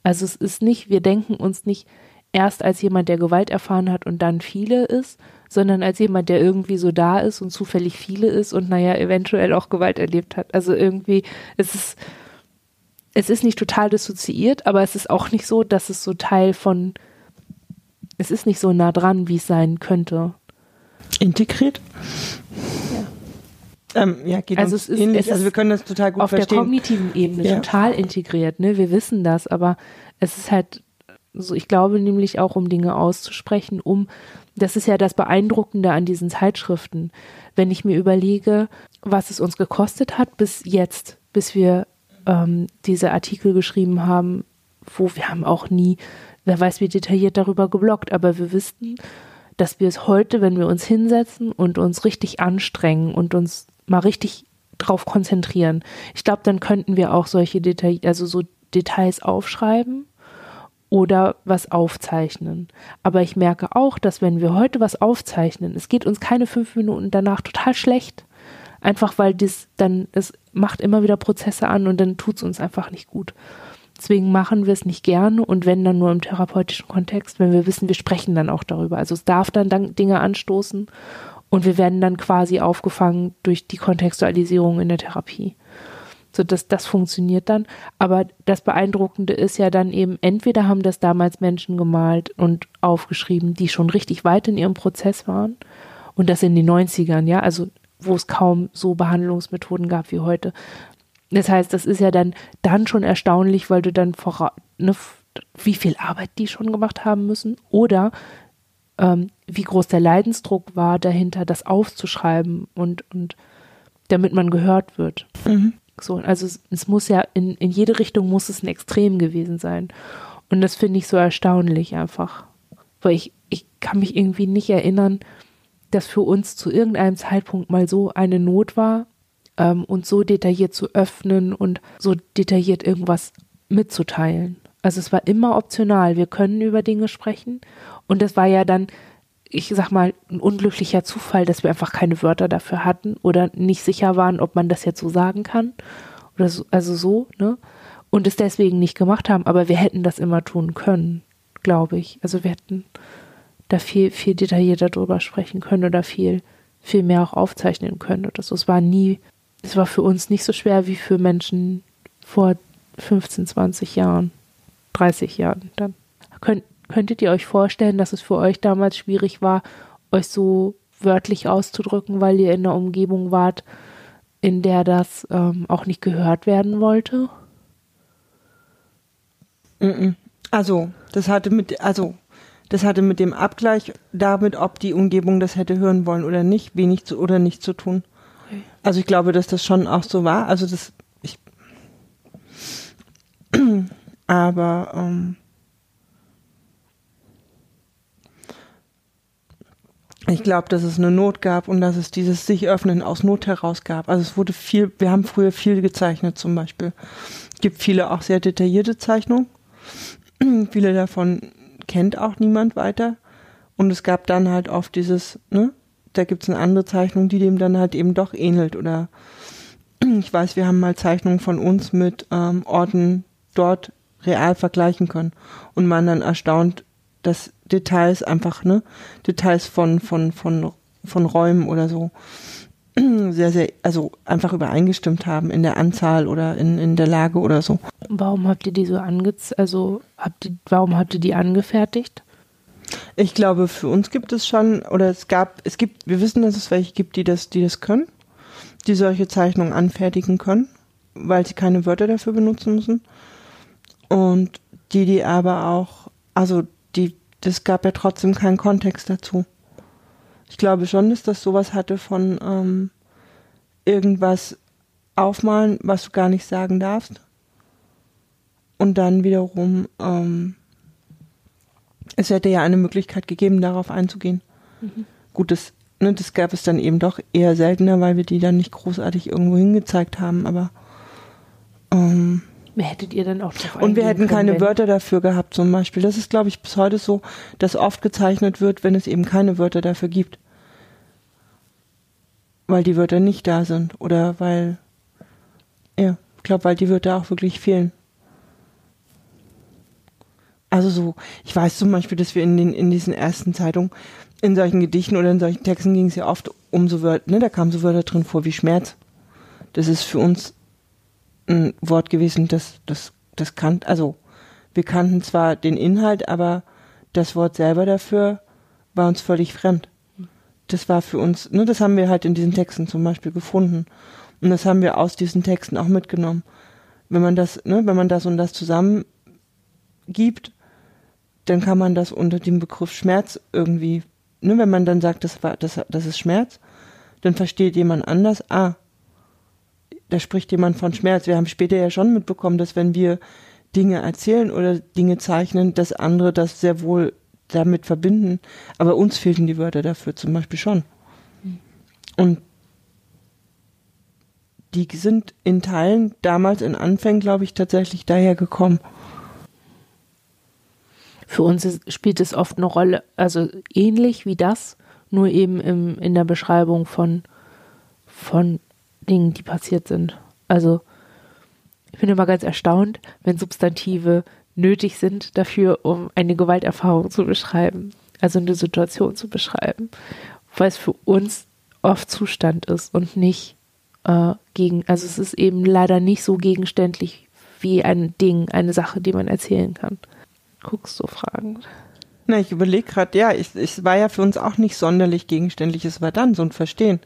Also es ist nicht, wir denken uns nicht erst als jemand, der Gewalt erfahren hat und dann viele ist, sondern als jemand, der irgendwie so da ist und zufällig viele ist und naja, eventuell auch Gewalt erlebt hat. Also irgendwie, es ist, es ist nicht total dissoziiert, aber es ist auch nicht so, dass es so Teil von, es ist nicht so nah dran, wie es sein könnte. Integriert? Ja. Ähm, ja, geht Also es ist- es ist also wir können das total gut auf der verstehen. kognitiven Ebene Ja. total integriert, ne? Wir wissen das, aber es ist halt so, ich glaube nämlich auch, um Dinge auszusprechen, um, das ist ja das Beeindruckende an diesen Zeitschriften. Wenn ich mir überlege, was es uns gekostet hat bis jetzt, bis wir ähm, diese Artikel geschrieben haben, wo wir haben auch nie, wer weiß wie detailliert darüber geblockt, aber wir wissen, dass wir es heute, wenn wir uns hinsetzen und uns richtig anstrengen und uns mal richtig drauf konzentrieren, ich glaube, dann könnten wir auch solche Detail, also so Details aufschreiben oder was aufzeichnen. Aber ich merke auch, dass wenn wir heute was aufzeichnen, es geht uns keine fünf Minuten danach total schlecht. Einfach weil das dann, es macht immer wieder Prozesse an und dann tut es uns einfach nicht gut. Deswegen machen wir es nicht gerne und wenn dann nur im therapeutischen Kontext, wenn wir wissen, wir sprechen dann auch darüber. Also es darf dann, dann Dinge anstoßen und wir werden dann quasi aufgefangen durch die Kontextualisierung in der Therapie. So, dass das funktioniert dann. Aber das Beeindruckende ist ja dann eben, entweder haben das damals Menschen gemalt und aufgeschrieben, die schon richtig weit in ihrem Prozess waren. Und das in den 90ern, ja, also wo es kaum so Behandlungsmethoden gab wie heute. Das heißt, das ist ja dann, dann schon erstaunlich, weil du dann vora, ne, wie viel Arbeit die schon gemacht haben müssen oder ähm, wie groß der Leidensdruck war dahinter, das aufzuschreiben und, und damit man gehört wird. Mhm. So, also es, es muss ja in, in jede Richtung muss es ein Extrem gewesen sein. Und das finde ich so erstaunlich einfach. Weil ich, ich kann mich irgendwie nicht erinnern, dass für uns zu irgendeinem Zeitpunkt mal so eine Not war, ähm, uns so detailliert zu öffnen und so detailliert irgendwas mitzuteilen. Also es war immer optional. Wir können über Dinge sprechen. Und das war ja dann, ich sag mal, ein unglücklicher Zufall, dass wir einfach keine Wörter dafür hatten oder nicht sicher waren, ob man das jetzt so sagen kann. Oder so, also so, ne? Und es deswegen nicht gemacht haben, aber wir hätten das immer tun können, glaube ich. Also wir hätten da viel, viel detaillierter drüber sprechen können oder viel, viel mehr auch aufzeichnen können oder so. Es war nie, es war für uns nicht so schwer wie für Menschen vor 15, 20 Jahren, 30 Jahren dann. Könnt, könntet ihr euch vorstellen, dass es für euch damals schwierig war, euch so wörtlich auszudrücken, weil ihr in einer Umgebung wart, in der das ähm, auch nicht gehört werden wollte? Also, das hatte mit, also, das hatte mit dem Abgleich damit, ob die Umgebung das hätte hören wollen oder nicht, wenig zu, oder nicht zu tun. Also ich glaube, dass das schon auch so war. Also das, ich, aber ähm, ich glaube, dass es eine Not gab und dass es dieses sich öffnen aus Not heraus gab. Also es wurde viel, wir haben früher viel gezeichnet zum Beispiel. Es gibt viele auch sehr detaillierte Zeichnungen. viele davon kennt auch niemand weiter. Und es gab dann halt oft dieses, ne, da gibt's eine andere Zeichnung, die dem dann halt eben doch ähnelt. Oder ich weiß, wir haben mal Zeichnungen von uns mit ähm, Orten dort real vergleichen können und man dann erstaunt, dass Details einfach, ne, Details von, von, von, von Räumen oder so sehr, sehr, also einfach übereingestimmt haben in der Anzahl oder in, in der Lage oder so. Warum habt ihr die so ange, also habt ihr, warum habt ihr die angefertigt? Ich glaube, für uns gibt es schon, oder es gab, es gibt, wir wissen, dass es welche gibt, die das, die das können, die solche Zeichnungen anfertigen können, weil sie keine Wörter dafür benutzen müssen. Und die, die aber auch, also das gab ja trotzdem keinen Kontext dazu. Ich glaube schon, dass das sowas hatte von ähm, irgendwas aufmalen, was du gar nicht sagen darfst. Und dann wiederum, ähm, es hätte ja eine Möglichkeit gegeben, darauf einzugehen. Mhm. Gut, das, ne, das gab es dann eben doch eher seltener, weil wir die dann nicht großartig irgendwo hingezeigt haben, aber ähm, hättet ihr dann auch drauf Und wir hätten keine wenn? Wörter dafür gehabt zum Beispiel. Das ist, glaube ich, bis heute so, dass oft gezeichnet wird, wenn es eben keine Wörter dafür gibt. Weil die Wörter nicht da sind oder weil, ja, ich glaube, weil die Wörter auch wirklich fehlen. Also so, ich weiß zum Beispiel, dass wir in den, in diesen ersten Zeitungen, in solchen Gedichten oder in solchen Texten ging es ja oft um so Wörter, ne, da kamen so Wörter drin vor wie Schmerz. Das ist für uns ein Wort gewesen, das, das, das kann, also wir kannten zwar den Inhalt, aber das Wort selber dafür war uns völlig fremd. Das war für uns, ne, das haben wir halt in diesen Texten zum Beispiel gefunden. Und das haben wir aus diesen Texten auch mitgenommen. Wenn man das, ne, wenn man das und das zusammen gibt, dann kann man das unter dem Begriff Schmerz irgendwie, ne, wenn man dann sagt, das war, das, das ist Schmerz, dann versteht jemand anders, ah, da spricht jemand von Schmerz. Wir haben später ja schon mitbekommen, dass wenn wir Dinge erzählen oder Dinge zeichnen, dass andere das sehr wohl damit verbinden. Aber uns fehlten die Wörter dafür zum Beispiel schon. Und die sind in Teilen damals in Anfängen, glaube ich, tatsächlich daher gekommen. Für uns ist, spielt es oft eine Rolle, also ähnlich wie das, nur eben im, in der Beschreibung von, von Dingen, die passiert sind. Also ich bin immer ganz erstaunt, wenn Substantive nötig sind dafür, um eine Gewalterfahrung zu beschreiben, also eine Situation zu beschreiben, weil es für uns oft Zustand ist und nicht äh, gegen, also es ist eben leider nicht so gegenständlich wie ein Ding, eine Sache, die man erzählen kann. Guckst du fragend. Na, ich überlege gerade, ja, es war ja für uns auch nicht sonderlich gegenständlich, es war dann so ein Verstehen.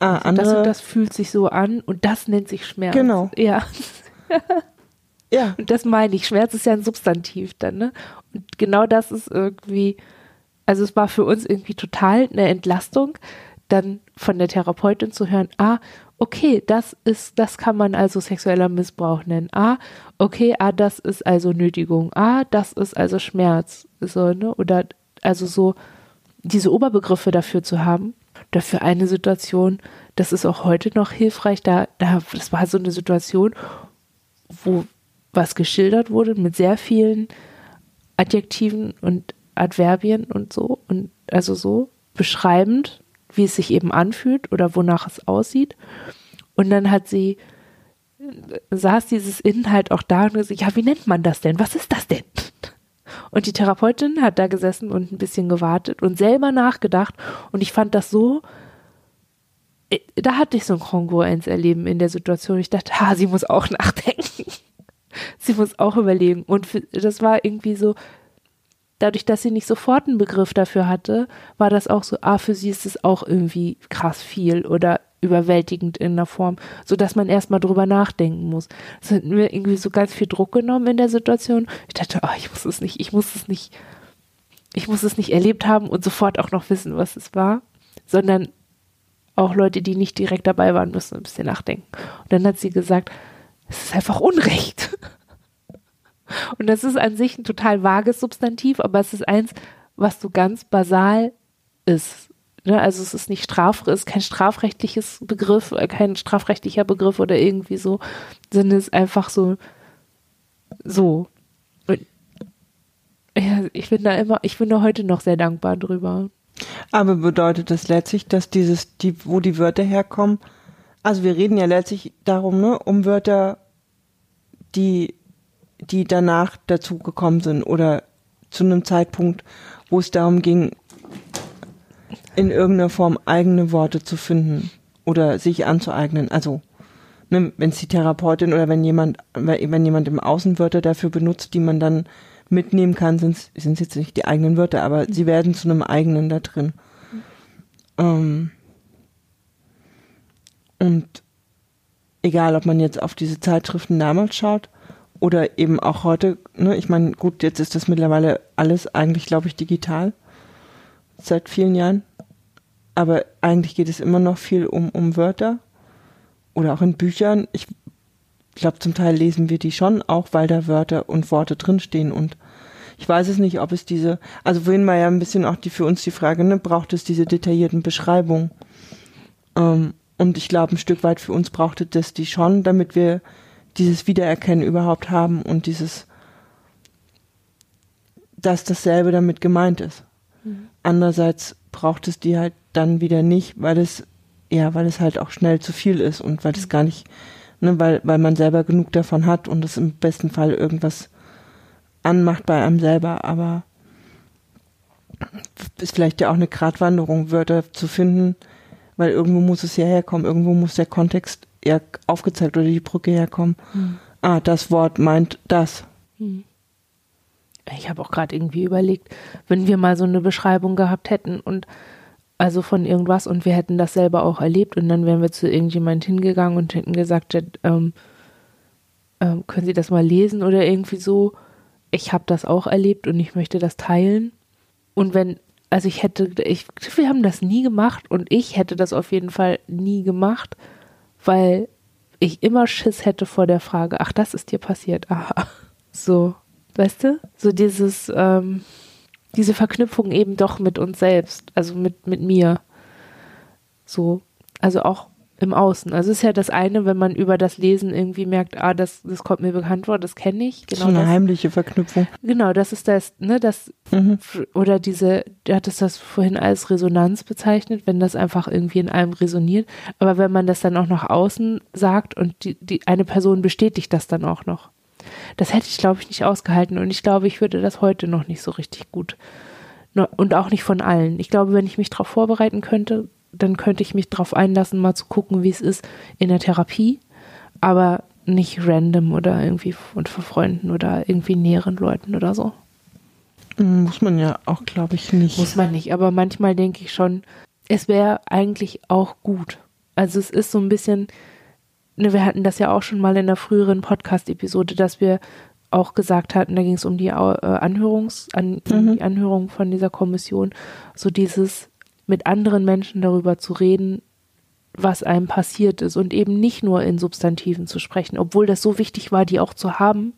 Ah, also andere, das und das fühlt sich so an und das nennt sich Schmerz. Genau. Ja. ja. Und das meine ich. Schmerz ist ja ein Substantiv dann, ne? Und genau das ist irgendwie, also es war für uns irgendwie total eine Entlastung, dann von der Therapeutin zu hören, ah, okay, das ist, das kann man also sexueller Missbrauch nennen. Ah, okay, ah, das ist also Nötigung. Ah, das ist also Schmerz. So, ne? Oder also so diese Oberbegriffe dafür zu haben oder für eine Situation, das ist auch heute noch hilfreich, da, da, das war so eine Situation, wo was geschildert wurde mit sehr vielen Adjektiven und Adverbien und so und also so beschreibend, wie es sich eben anfühlt oder wonach es aussieht. Und dann hat sie saß dieses Inhalt auch da und gesagt, ja, wie nennt man das denn? Was ist das denn? Und die Therapeutin hat da gesessen und ein bisschen gewartet und selber nachgedacht. Und ich fand das so äh, da hatte ich so ein Kongruenz-Erleben in der Situation. Ich dachte, ha, sie muss auch nachdenken. sie muss auch überlegen. Und das war irgendwie so, dadurch, dass sie nicht sofort einen Begriff dafür hatte, war das auch so, ah, für sie ist es auch irgendwie krass viel oder überwältigend in der Form, so dass man erstmal drüber nachdenken muss. Das hat mir irgendwie so ganz viel Druck genommen in der Situation. Ich dachte, oh, ich muss es nicht, ich muss es nicht, ich muss es nicht erlebt haben und sofort auch noch wissen, was es war, sondern auch Leute, die nicht direkt dabei waren, müssen ein bisschen nachdenken. Und dann hat sie gesagt, es ist einfach Unrecht. Und das ist an sich ein total vages Substantiv, aber es ist eins, was so ganz basal ist. Ne? Also es ist nicht straf, ist kein strafrechtliches Begriff, äh, kein strafrechtlicher Begriff oder irgendwie so, sondern es ist einfach so, so. Ja, ich bin da immer, ich bin da heute noch sehr dankbar drüber. Aber bedeutet das letztlich, dass dieses, die, wo die Wörter herkommen, also wir reden ja letztlich darum, ne, um Wörter, die die danach dazu gekommen sind oder zu einem Zeitpunkt, wo es darum ging, in irgendeiner Form eigene Worte zu finden oder sich anzueignen. Also, ne, wenn es die Therapeutin oder wenn jemand, wenn jemand im Außen Wörter dafür benutzt, die man dann mitnehmen kann, sind es jetzt nicht die eigenen Wörter, aber sie werden zu einem eigenen da drin. Ähm, und egal, ob man jetzt auf diese Zeitschriften damals schaut oder eben auch heute, ne, ich meine, gut, jetzt ist das mittlerweile alles eigentlich, glaube ich, digital seit vielen Jahren. Aber eigentlich geht es immer noch viel um, um Wörter oder auch in Büchern. Ich glaube, zum Teil lesen wir die schon auch, weil da Wörter und Worte drinstehen und ich weiß es nicht, ob es diese, also vorhin war ja ein bisschen auch die für uns die Frage, ne, braucht es diese detaillierten Beschreibungen? Ähm, und ich glaube, ein Stück weit für uns brauchte das die schon, damit wir dieses Wiedererkennen überhaupt haben und dieses, dass dasselbe damit gemeint ist. Mhm. Andererseits braucht es die halt dann wieder nicht, weil es, ja, weil es halt auch schnell zu viel ist und weil es mhm. gar nicht, ne, weil, weil man selber genug davon hat und es im besten Fall irgendwas anmacht bei einem selber, aber ist vielleicht ja auch eine Gratwanderung, Wörter zu finden, weil irgendwo muss es ja herkommen, irgendwo muss der Kontext ja aufgezeigt oder die Brücke herkommen. Hm. Ah, das Wort meint das. Hm. Ich habe auch gerade irgendwie überlegt, wenn wir mal so eine Beschreibung gehabt hätten und also von irgendwas und wir hätten das selber auch erlebt und dann wären wir zu irgendjemand hingegangen und hätten gesagt, ähm, ähm, können Sie das mal lesen oder irgendwie so. Ich habe das auch erlebt und ich möchte das teilen. Und wenn, also ich hätte, ich, wir haben das nie gemacht und ich hätte das auf jeden Fall nie gemacht weil ich immer Schiss hätte vor der Frage, ach, das ist dir passiert, aha. So, weißt du? So dieses, ähm, diese Verknüpfung eben doch mit uns selbst, also mit, mit mir. So, also auch im Außen. Also es ist ja das eine, wenn man über das Lesen irgendwie merkt, ah, das, das kommt mir bekannt vor, das kenne ich. Genau so eine das, heimliche Verknüpfung. Genau, das ist das, ne, das, mhm. oder diese, du hattest das vorhin als Resonanz bezeichnet, wenn das einfach irgendwie in einem resoniert. Aber wenn man das dann auch nach außen sagt und die, die eine Person bestätigt das dann auch noch. Das hätte ich, glaube ich, nicht ausgehalten und ich glaube, ich würde das heute noch nicht so richtig gut. Und auch nicht von allen. Ich glaube, wenn ich mich darauf vorbereiten könnte, dann könnte ich mich darauf einlassen, mal zu gucken, wie es ist in der Therapie, aber nicht random oder irgendwie und für Freunden oder irgendwie näheren Leuten oder so. Muss man ja auch, glaube ich, nicht. Muss man nicht, aber manchmal denke ich schon, es wäre eigentlich auch gut. Also es ist so ein bisschen, ne, wir hatten das ja auch schon mal in der früheren Podcast-Episode, dass wir auch gesagt hatten, da ging es um die äh, Anhörungs, an, mhm. die Anhörung von dieser Kommission, so dieses, mit anderen Menschen darüber zu reden, was einem passiert ist und eben nicht nur in Substantiven zu sprechen, obwohl das so wichtig war, die auch zu haben,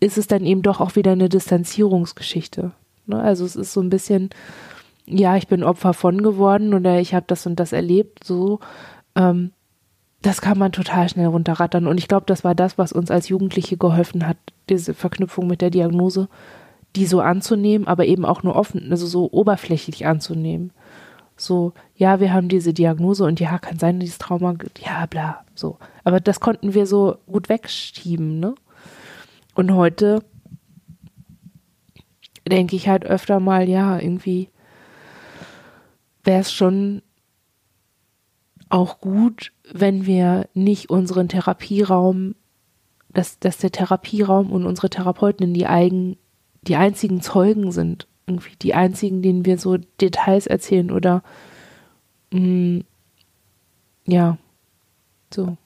ist es dann eben doch auch wieder eine Distanzierungsgeschichte. Ne? Also es ist so ein bisschen, ja, ich bin Opfer von geworden oder ich habe das und das erlebt, so. Ähm, das kann man total schnell runterrattern. Und ich glaube, das war das, was uns als Jugendliche geholfen hat, diese Verknüpfung mit der Diagnose, die so anzunehmen, aber eben auch nur offen, also so oberflächlich anzunehmen. So, ja, wir haben diese Diagnose und ja, kann sein, dieses Trauma, ja, bla, so. Aber das konnten wir so gut wegschieben, ne? Und heute denke ich halt öfter mal, ja, irgendwie wäre es schon auch gut, wenn wir nicht unseren Therapieraum, dass, dass der Therapieraum und unsere Therapeutinnen die eigen, die einzigen Zeugen sind, irgendwie die einzigen, denen wir so Details erzählen oder mh, mm, ja, so.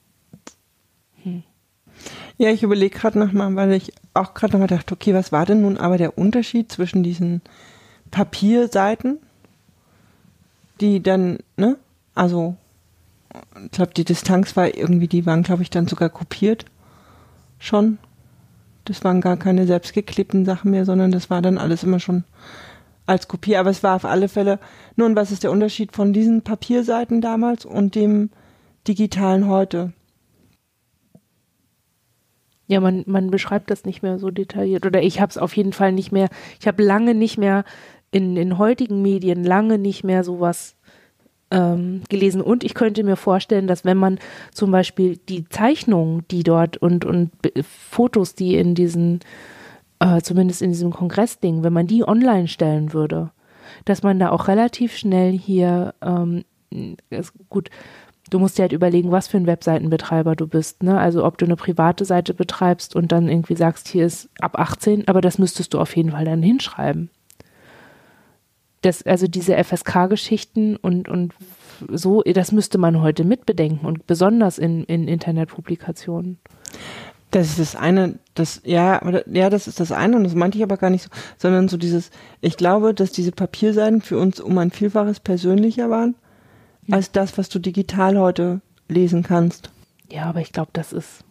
Hm. Ja, ich überlege gerade nochmal, weil ich auch gerade nochmal dachte, okay, was war denn nun aber der Unterschied zwischen diesen Papierseiten, die dann, ne, also ich glaube, die Distanz war irgendwie, die waren, glaube ich, dann sogar kopiert schon. Das waren gar keine selbstgeklebten Sachen mehr, sondern das war dann alles immer schon als Kopie. Aber es war auf alle Fälle, nun, was ist der Unterschied von diesen Papierseiten damals und dem digitalen heute? Ja, man, man beschreibt das nicht mehr so detailliert. Oder ich habe es auf jeden Fall nicht mehr, ich habe lange nicht mehr in, in heutigen Medien, lange nicht mehr sowas ähm, gelesen. Und ich könnte mir vorstellen, dass wenn man zum Beispiel die Zeichnungen, die dort und, und Fotos, die in diesen, äh, zumindest in diesem Kongressding, wenn man die online stellen würde, dass man da auch relativ schnell hier, ähm, ist, gut, du musst dir halt überlegen, was für ein Webseitenbetreiber du bist. Ne? Also ob du eine private Seite betreibst und dann irgendwie sagst, hier ist ab 18, aber das müsstest du auf jeden Fall dann hinschreiben das, also diese FSK-Geschichten und, und so, das müsste man heute mitbedenken und besonders in, in Internetpublikationen. Das ist das eine, das, ja, ja, das ist das eine und das meinte ich aber gar nicht so, sondern so dieses, ich glaube, dass diese Papierseiten für uns um ein Vielfaches persönlicher waren, ja. als das, was du digital heute lesen kannst. Ja, aber ich glaube, das ist,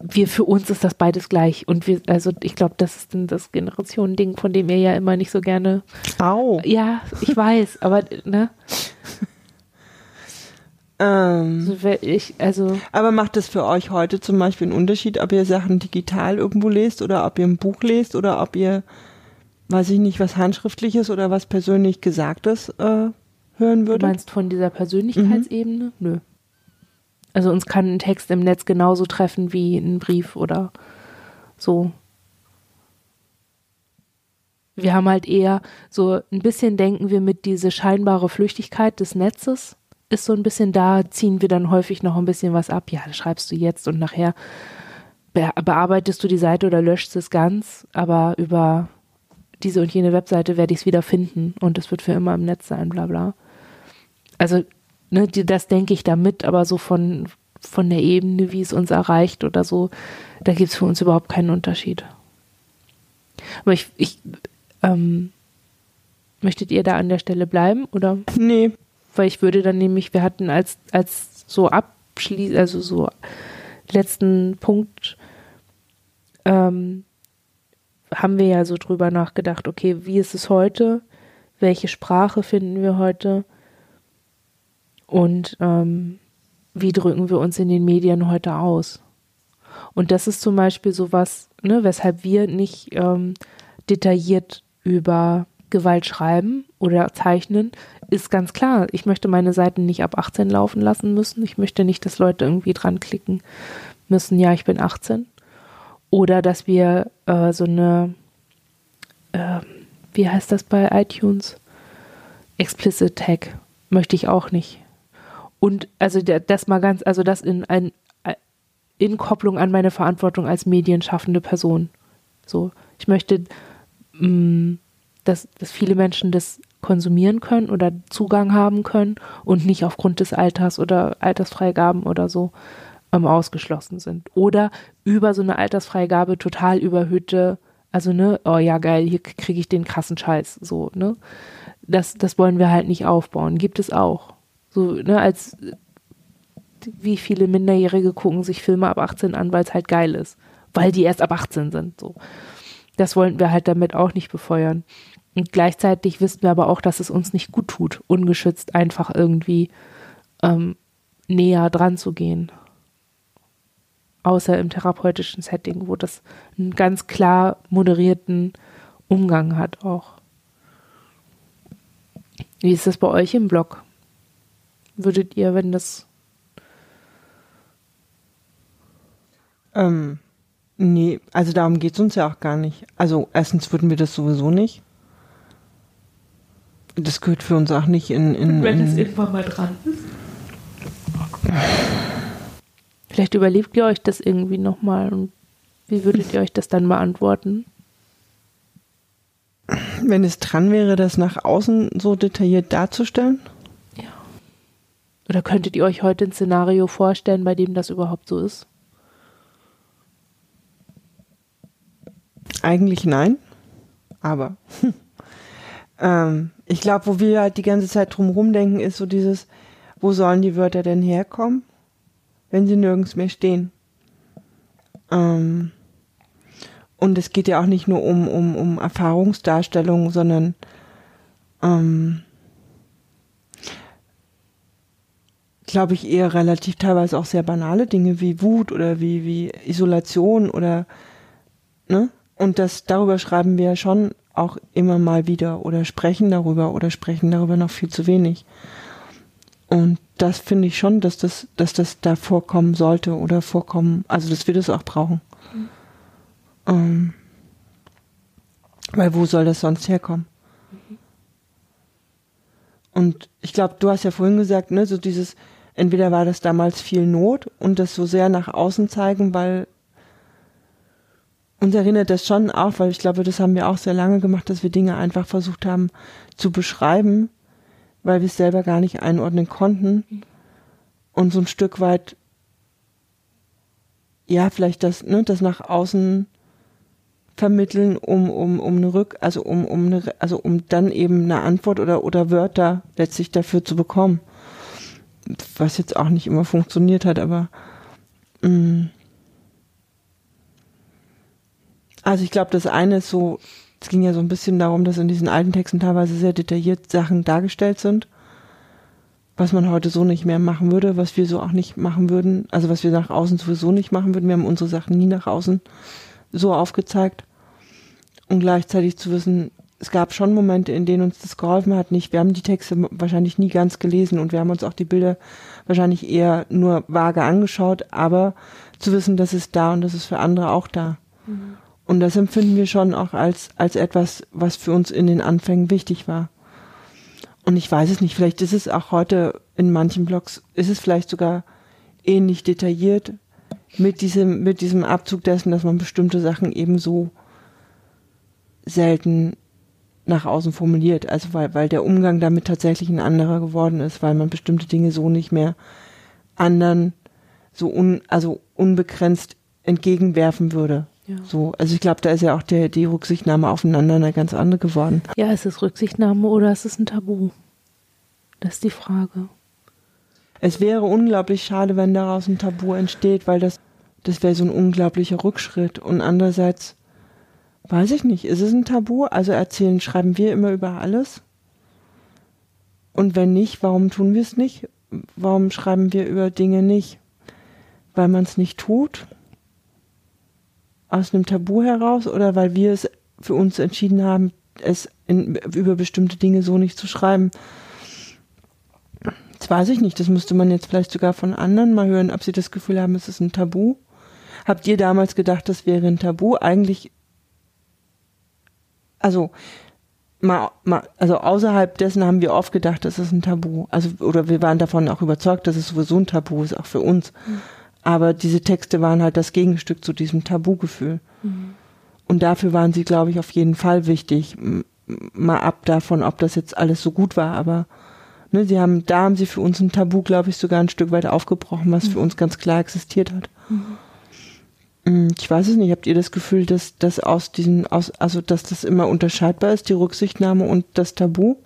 wir für uns ist das beides gleich. Und wir, also ich glaube, das ist dann das Generationending, von dem ihr ja immer nicht so gerne. Au. Ja, ich weiß, aber ne? Ähm, so, ich, also. Aber macht es für euch heute zum Beispiel einen Unterschied, ob ihr Sachen digital irgendwo lest oder ob ihr ein Buch lest oder ob ihr, weiß ich nicht, was Handschriftliches oder was persönlich Gesagtes äh, hören würdet? Du meinst von dieser Persönlichkeitsebene? Mhm. Nö. Also uns kann ein Text im Netz genauso treffen wie ein Brief oder so. Wir haben halt eher so ein bisschen denken wir mit diese scheinbare Flüchtigkeit des Netzes ist so ein bisschen da, ziehen wir dann häufig noch ein bisschen was ab. Ja, das schreibst du jetzt und nachher bearbeitest du die Seite oder löscht es ganz, aber über diese und jene Webseite werde ich es wieder finden und es wird für immer im Netz sein, bla bla. Also ne, das denke ich damit, aber so von, von der Ebene, wie es uns erreicht oder so, da gibt es für uns überhaupt keinen Unterschied. Aber ich, ich ähm, möchtet ihr da an der Stelle bleiben oder? Nee. Weil ich würde dann nämlich, wir hatten als, als so abschließ, also so letzten Punkt, ähm, haben wir ja so drüber nachgedacht, okay, wie ist es heute? Welche Sprache finden wir heute? Und ähm, wie drücken wir uns in den Medien heute aus? Und das ist zum Beispiel sowas, ne, weshalb wir nicht ähm, detailliert über Gewalt schreiben oder zeichnen, ist ganz klar. Ich möchte meine Seiten nicht ab 18 laufen lassen müssen. Ich möchte nicht, dass Leute irgendwie dran klicken müssen, ja, ich bin 18. Oder dass wir äh, so eine, äh, wie heißt das bei iTunes? Explicit Tag möchte ich auch nicht. Und also das mal ganz, also das in ein in Kopplung an meine Verantwortung als medienschaffende Person. So, ich möchte, mh, mm, dass, dass viele Menschen das konsumieren können oder Zugang haben können und nicht aufgrund des Alters oder Altersfreigaben oder so ähm, ausgeschlossen sind. Oder über so eine Altersfreigabe total überhöhte, also ne, oh ja geil, hier kriege ich den krassen Scheiß, so, ne. Das, das wollen wir halt nicht aufbauen. Gibt es auch. So, ne, als wie viele Minderjährige gucken sich Filme ab 18 an, weil es halt geil ist. Weil die erst ab 18 sind. So. Das wollten wir halt damit auch nicht befeuern. Und gleichzeitig wissen wir aber auch, dass es uns nicht gut tut, ungeschützt einfach irgendwie ähm, näher dran zu gehen. Außer im therapeutischen Setting, wo das einen ganz klar moderierten Umgang hat auch. Wie ist das bei euch im Blog? Würdet ihr, wenn das. Ähm, nee, also darum geht es uns ja auch gar nicht. Also erstens würden wir das sowieso nicht. Das gehört für uns auch nicht in. in Wenn es irgendwann mal dran ist. Vielleicht überlebt ihr euch das irgendwie nochmal und wie würdet ihr euch das dann beantworten? wenn es dran wäre, das nach außen so detailliert darzustellen. Oder könntet ihr euch heute ein Szenario vorstellen, bei dem das überhaupt so ist? Eigentlich nein, aber ähm, ich glaube, wo wir halt die ganze Zeit drum rumdenken, ist so dieses, wo sollen die Wörter denn herkommen, wenn sie nirgends mehr stehen? Ähm, und es geht ja auch nicht nur um, um, um Erfahrungsdarstellung, sondern ähm, glaube ich, eher relativ teilweise auch sehr banale Dinge wie Wut oder wie, wie Isolation oder ne? Und das darüber schreiben wir ja schon auch immer mal wieder oder sprechen darüber oder sprechen darüber noch viel zu wenig. Und das finde ich schon, dass das, dass das da vorkommen sollte oder vorkommen, also dass wir das auch brauchen. Mhm. Ähm, weil wo soll das sonst herkommen? Und ich glaube, du hast ja vorhin gesagt, ne, so dieses, entweder war das damals viel Not und das so sehr nach außen zeigen, weil uns erinnert das schon auch, weil ich glaube, das haben wir auch sehr lange gemacht, dass wir Dinge einfach versucht haben zu beschreiben, weil wir es selber gar nicht einordnen konnten und so ein Stück weit, ja, vielleicht das, ne, das nach außen vermitteln, um, um, um eine Rück, also um, um eine, also um dann eben eine Antwort oder, oder Wörter letztlich dafür zu bekommen. Was jetzt auch nicht immer funktioniert hat, aber mh. Mm. also ich glaube, das eine ist so, es ging ja so ein bisschen darum, dass in diesen alten Texten teilweise sehr detailliert Sachen dargestellt sind, was man heute so nicht mehr machen würde, was wir so auch nicht machen würden, also was wir nach außen sowieso nicht machen würden. Wir haben unsere Sachen nie nach außen so aufgezeigt und gleichzeitig zu wissen, es gab schon Momente, in denen uns das geholfen hat. Nicht, wir haben die Texte wahrscheinlich nie ganz gelesen und wir haben uns auch die Bilder wahrscheinlich eher nur vage angeschaut, aber zu wissen, das ist da und das ist für andere auch da. Mhm. Und das empfinden wir schon auch als, als etwas, was für uns in den Anfängen wichtig war. Und ich weiß es nicht, vielleicht ist es auch heute in manchen Blogs, ist es vielleicht sogar ähnlich detailliert mit diesem, mit diesem Abzug dessen, dass man bestimmte Sachen eben so selten nach außen formuliert. Also weil, weil der Umgang damit tatsächlich ein anderer geworden ist, weil man bestimmte Dinge so nicht mehr anderen so un, also unbegrenzt entgegenwerfen würde. Ja. So, also ich glaube, da ist ja auch der, die Rücksichtnahme aufeinander eine ganz andere geworden. Ja, ist es Rücksichtnahme oder ist es ein Tabu? Das ist die Frage. Es wäre unglaublich schade, wenn daraus ein Tabu entsteht, weil das, das wäre so ein unglaublicher Rückschritt. Und andererseits Weiß ich nicht. Ist es ein Tabu? Also erzählen, schreiben wir immer über alles? Und wenn nicht, warum tun wir es nicht? Warum schreiben wir über Dinge nicht? Weil man es nicht tut? Aus einem Tabu heraus oder weil wir es für uns entschieden haben, es in, über bestimmte Dinge so nicht zu schreiben? Das weiß ich nicht. Das müsste man jetzt vielleicht sogar von anderen mal hören, ob sie das Gefühl haben, es ist ein Tabu. Habt ihr damals gedacht, das wäre ein Tabu? Eigentlich also mal, mal, also außerhalb dessen haben wir oft gedacht, das ist ein Tabu. Also, oder wir waren davon auch überzeugt, dass es sowieso ein Tabu ist, auch für uns. Mhm. Aber diese Texte waren halt das Gegenstück zu diesem Tabugefühl. Mhm. Und dafür waren sie, glaube ich, auf jeden Fall wichtig. Mal ab davon, ob das jetzt alles so gut war, aber ne, sie haben, da haben sie für uns ein Tabu, glaube ich, sogar ein Stück weit aufgebrochen, was mhm. für uns ganz klar existiert hat. Mhm. Hm, ich weiß es nicht. Habt ihr das Gefühl, dass das aus diesen, aus, also dass das immer unterscheidbar ist, die Rücksichtnahme und das Tabu?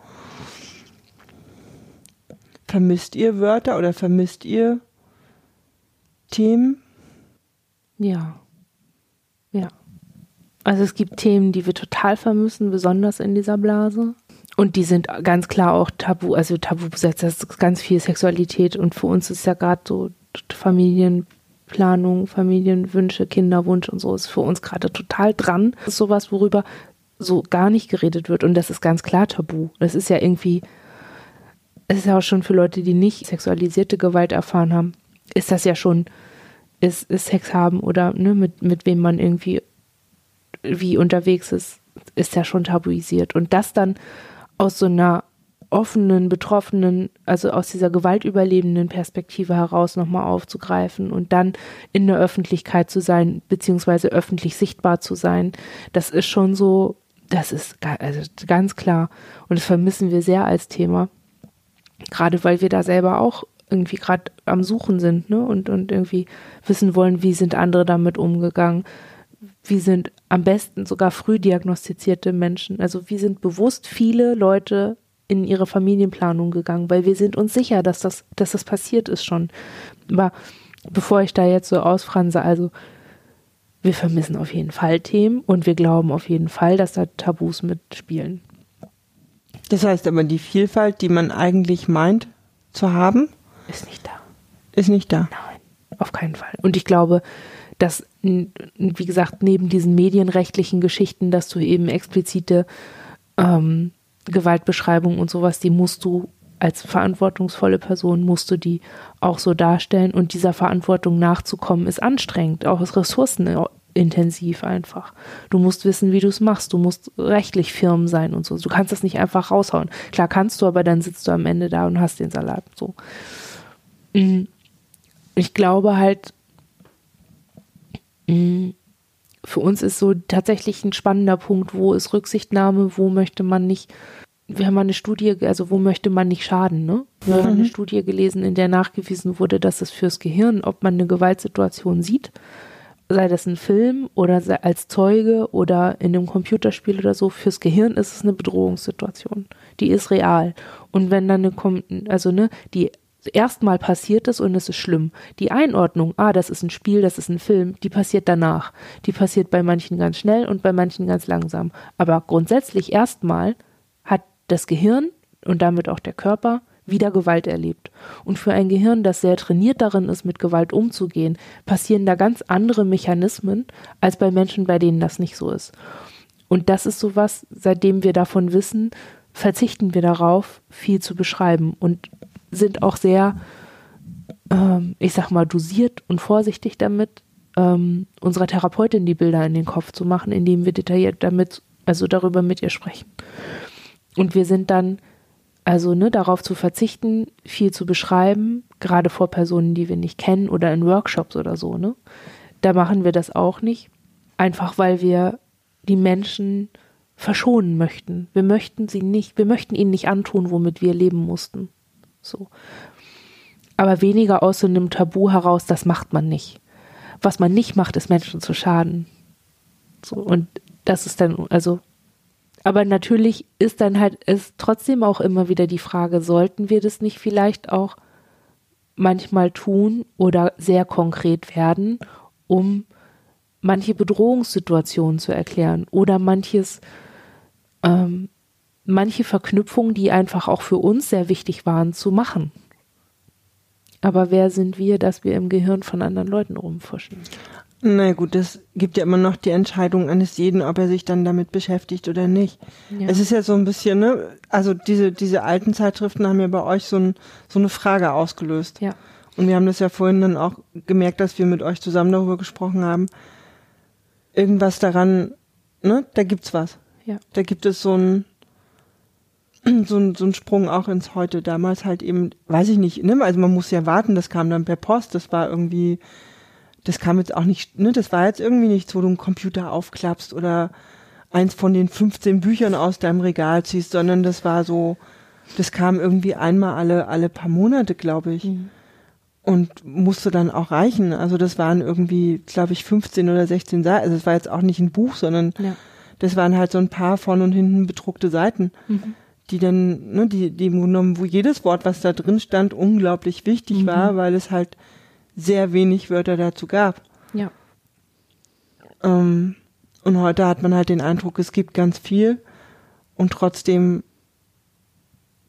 Vermisst ihr Wörter oder vermisst ihr Themen? Ja. Ja. Also es gibt Themen, die wir total vermissen, besonders in dieser Blase. Und die sind ganz klar auch tabu, also tabu besetzt. Das ist ganz viel Sexualität. Und für uns ist ja gerade so Familien, Planung, Familienwünsche, Kinderwunsch und so ist für uns gerade total dran. Das ist sowas, worüber so gar nicht geredet wird und das ist ganz klar tabu. Das ist ja irgendwie, es ist ja auch schon für Leute, die nicht sexualisierte Gewalt erfahren haben, ist das ja schon, ist, ist Sex haben oder ne, mit, mit wem man irgendwie wie unterwegs ist, ist ja schon tabuisiert. Und das dann aus so einer offenen, betroffenen, also aus dieser gewaltüberlebenden Perspektive heraus nochmal aufzugreifen und dann in der Öffentlichkeit zu sein, beziehungsweise öffentlich sichtbar zu sein, das ist schon so, das ist also ganz klar. Und das vermissen wir sehr als Thema. Gerade weil wir da selber auch irgendwie gerade am Suchen sind, ne? Und, und irgendwie wissen wollen, wie sind andere damit umgegangen. Wie sind am besten sogar früh diagnostizierte Menschen, also wie sind bewusst viele Leute in ihre Familienplanung gegangen, weil wir sind uns sicher, dass das, dass das passiert ist schon. Aber bevor ich da jetzt so ausfranse, also wir vermissen auf jeden Fall Themen und wir glauben auf jeden Fall, dass da Tabus mitspielen. Das heißt aber, die Vielfalt, die man eigentlich meint zu haben, ist nicht da. Ist nicht da. Nein, auf keinen Fall. Und ich glaube, dass, wie gesagt, neben diesen medienrechtlichen Geschichten, dass du eben explizite ähm, Gewaltbeschreibung und sowas, die musst du als verantwortungsvolle Person musst du die auch so darstellen und dieser Verantwortung nachzukommen ist anstrengend, auch ist ressourcenintensiv einfach. Du musst wissen, wie du es machst, du musst rechtlich firm sein und so. Du kannst das nicht einfach raushauen. Klar kannst du, aber dann sitzt du am Ende da und hast den Salat so. Mhm. Ich glaube halt, mhm, für uns ist so tatsächlich ein spannender Punkt, wo ist Rücksichtnahme, wo möchte man nicht, wir haben eine Studie, also wo möchte man nicht schaden, ne? Wir mhm. haben eine Studie gelesen, in der nachgewiesen wurde, dass es fürs Gehirn, ob man eine Gewaltsituation sieht, sei das ein Film oder als Zeuge oder in einem Computerspiel oder so, fürs Gehirn ist es eine Bedrohungssituation. Die ist real. Und wenn dann eine, also ne, die erstmal passiert es und es ist schlimm. Die Einordnung, ah, das ist ein Spiel, das ist ein Film, die passiert danach. Die passiert bei manchen ganz schnell und bei manchen ganz langsam. Aber grundsätzlich erstmal hat das Gehirn und damit auch der Körper wieder Gewalt erlebt. Und für ein Gehirn, das sehr trainiert darin ist, mit Gewalt umzugehen, passieren da ganz andere Mechanismen als bei Menschen, bei denen das nicht so ist. Und das ist sowas, seitdem wir davon wissen, verzichten wir darauf, viel zu beschreiben. Und sind auch sehr, ähm, ich sag mal, dosiert und vorsichtig damit, ähm, unserer Therapeutin die Bilder in den Kopf zu machen, indem wir detailliert damit, also darüber mit ihr sprechen. Und wir sind dann, also ne, darauf zu verzichten, viel zu beschreiben, gerade vor Personen, die wir nicht kennen oder in Workshops oder so, ne? Da machen wir das auch nicht, einfach weil wir die Menschen verschonen möchten. Wir möchten sie nicht, wir möchten ihnen nicht antun, womit wir leben mussten. So. Aber weniger aus so einem Tabu heraus, das macht man nicht. Was man nicht macht, ist Menschen zu schaden. So, und das ist dann, also, aber natürlich ist dann halt, ist trotzdem auch immer wieder die Frage, sollten wir das nicht vielleicht auch manchmal tun oder sehr konkret werden, um manche Bedrohungssituationen zu erklären oder manches ähm, manche Verknüpfungen, die einfach auch für uns sehr wichtig waren, zu machen. Aber wer sind wir, dass wir im Gehirn von anderen Leuten rumfuschen? Na gut, das gibt ja immer noch die Entscheidung eines jeden, ob er sich dann damit beschäftigt oder nicht. Ja. Es ist ja so ein bisschen, ne, also diese, diese alten Zeitschriften haben ja bei euch so, ein, so eine Frage ausgelöst. Ja. Und wir haben das ja vorhin dann auch gemerkt, dass wir mit euch zusammen darüber gesprochen haben. Irgendwas daran, ne, da gibt's was. Ja. Da gibt es so ein, so ein, so ein Sprung auch ins Heute. Damals halt eben, weiß ich nicht, ne? Also man muss ja warten, das kam dann per Post, das war irgendwie, das kam jetzt auch nicht, ne? Das war jetzt irgendwie nichts, wo du einen Computer aufklappst oder eins von den 15 Büchern aus deinem Regal ziehst, sondern das war so, das kam irgendwie einmal alle, alle paar Monate, glaube ich. Mhm. Und musste dann auch reichen. Also das waren irgendwie, glaube ich, 15 oder 16 Seiten. Also es war jetzt auch nicht ein Buch, sondern ja. das waren halt so ein paar von und hinten bedruckte Seiten. Mhm die dann, ne, die, die genommen, wo jedes Wort, was da drin stand, unglaublich wichtig mhm. war, weil es halt sehr wenig Wörter dazu gab. Ja. Ähm, und heute hat man halt den Eindruck, es gibt ganz viel und trotzdem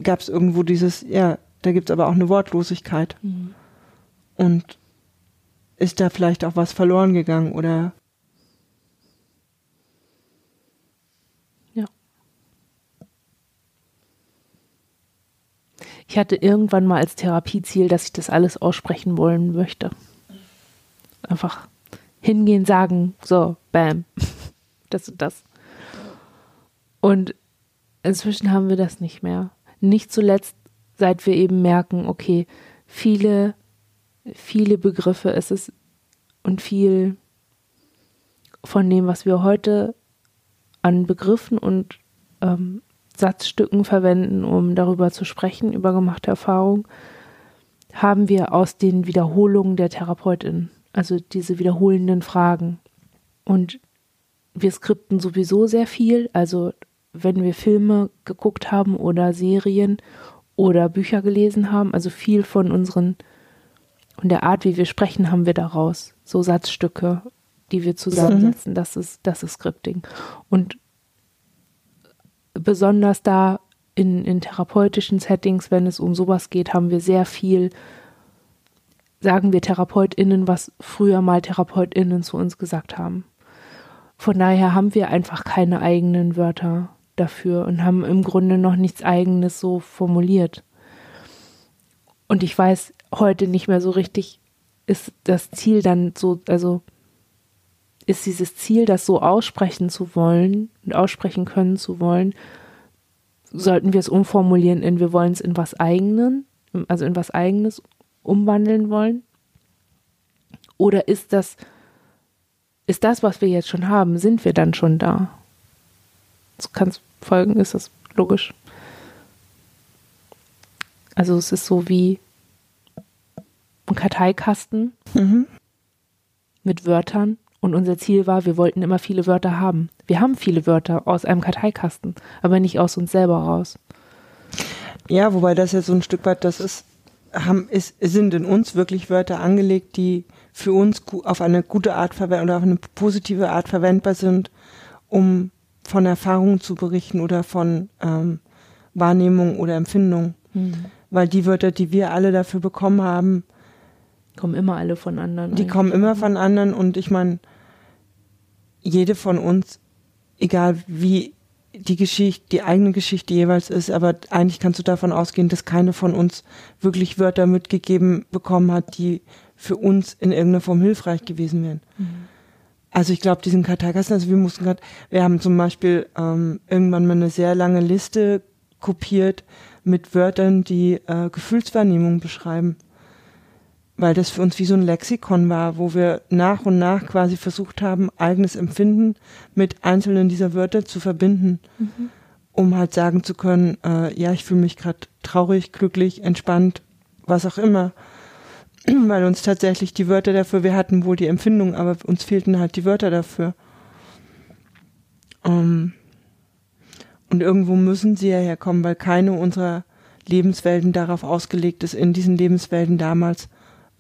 gab es irgendwo dieses, ja, da gibt es aber auch eine Wortlosigkeit. Mhm. Und ist da vielleicht auch was verloren gegangen oder Ich hatte irgendwann mal als Therapieziel, dass ich das alles aussprechen wollen möchte. Einfach hingehen, sagen, so, bam, das und das. Und inzwischen haben wir das nicht mehr. Nicht zuletzt, seit wir eben merken, okay, viele, viele Begriffe, es ist und viel von dem, was wir heute an Begriffen und ähm, Satzstücken verwenden, um darüber zu sprechen, über gemachte Erfahrung, haben wir aus den Wiederholungen der Therapeutin, also diese wiederholenden Fragen. Und wir skripten sowieso sehr viel, also wenn wir Filme geguckt haben oder Serien oder Bücher gelesen haben, also viel von unseren und der Art, wie wir sprechen, haben wir daraus so Satzstücke, die wir zusammensetzen. Mhm. Das ist das ist Scripting und besonders da in, in therapeutischen Settings, wenn es um sowas geht, haben wir sehr viel, sagen wir TherapeutInnen, was früher mal TherapeutInnen zu uns gesagt haben. Von daher haben wir einfach keine eigenen Wörter dafür und haben im Grunde noch nichts eigenes so formuliert. Und ich weiß heute nicht mehr so richtig, ist das Ziel dann so, also ist dieses Ziel, das so aussprechen zu wollen und aussprechen können zu wollen, sollten wir es umformulieren in wir wollen es in was eigenen, also in was eigenes umwandeln wollen? Oder ist das, ist das, was wir jetzt schon haben, sind wir dann schon da? Du kannst folgen, ist das logisch? Also es ist so wie ein Karteikasten mhm. mit Wörtern und unser Ziel war, wir wollten immer viele Wörter haben. Wir haben viele Wörter aus einem Karteikasten, aber nicht aus uns selber raus. Ja, wobei das ja so ein Stück weit das ist, haben, ist, sind in uns wirklich Wörter angelegt, die für uns auf eine gute Art verwendbar oder auf eine positive Art verwendbar sind, um von Erfahrungen zu berichten oder von ähm, Wahrnehmung oder Empfindung. Mhm. Weil die Wörter, die wir alle dafür bekommen haben, kommen immer alle von anderen. Die kommen immer von anderen und ich meine, jede von uns, egal wie die Geschichte, die eigene Geschichte jeweils ist, aber eigentlich kannst du davon ausgehen, dass keine von uns wirklich Wörter mitgegeben bekommen hat, die für uns in irgendeiner Form hilfreich gewesen wären. Mhm. Also ich glaube, diesen Karteikasten, also wir mussten gerade, wir haben zum Beispiel ähm, irgendwann mal eine sehr lange Liste kopiert mit Wörtern, die äh, Gefühlswahrnehmung beschreiben weil das für uns wie so ein Lexikon war, wo wir nach und nach quasi versucht haben, eigenes Empfinden mit einzelnen dieser Wörter zu verbinden, mhm. um halt sagen zu können, äh, ja, ich fühle mich gerade traurig, glücklich, entspannt, was auch immer. weil uns tatsächlich die Wörter dafür, wir hatten wohl die Empfindung, aber uns fehlten halt die Wörter dafür. Ähm, und irgendwo müssen sie ja herkommen, weil keine unserer Lebenswelten darauf ausgelegt ist, in diesen Lebenswelten damals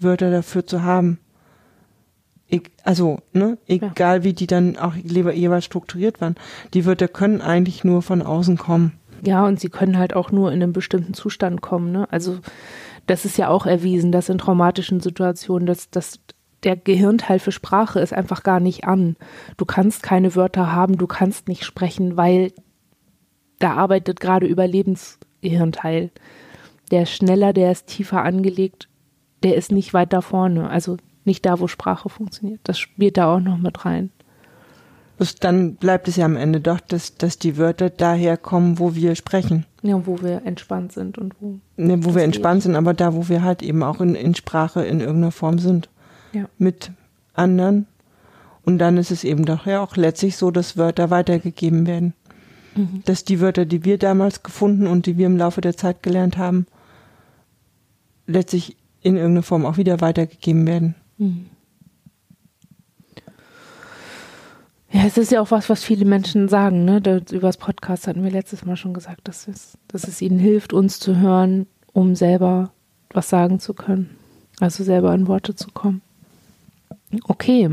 Wörter dafür zu haben. Ich, also, ne, egal ja. wie die dann auch jeweils strukturiert waren, die Wörter können eigentlich nur von außen kommen. Ja, und sie können halt auch nur in einem bestimmten Zustand kommen, ne? Also, das ist ja auch erwiesen, dass in traumatischen Situationen, dass, dass der Gehirnteil für Sprache ist einfach gar nicht an. Du kannst keine Wörter haben, du kannst nicht sprechen, weil da arbeitet gerade Überlebensgehirnteil. Der ist schneller, der ist tiefer angelegt der ist nicht weit da vorne, also nicht da, wo Sprache funktioniert. Das spielt da auch noch mit rein. Dann bleibt es ja am Ende doch, dass, dass die Wörter daher kommen, wo wir sprechen. Ja, wo wir entspannt sind und wo. Ne, wo wir entspannt geht. sind, aber da, wo wir halt eben auch in, in Sprache in irgendeiner Form sind. Ja. Mit anderen. Und dann ist es eben doch ja auch letztlich so, dass Wörter weitergegeben werden. Mhm. Dass die Wörter, die wir damals gefunden und die wir im Laufe der Zeit gelernt haben, letztlich in irgendeiner Form auch wieder weitergegeben werden. Mhm. Ja, es ist ja auch was, was viele Menschen sagen, ne? Das, über das Podcast hatten wir letztes Mal schon gesagt, dass es, dass es ihnen hilft, uns zu hören, um selber was sagen zu können. Also selber in Worte zu kommen. Okay.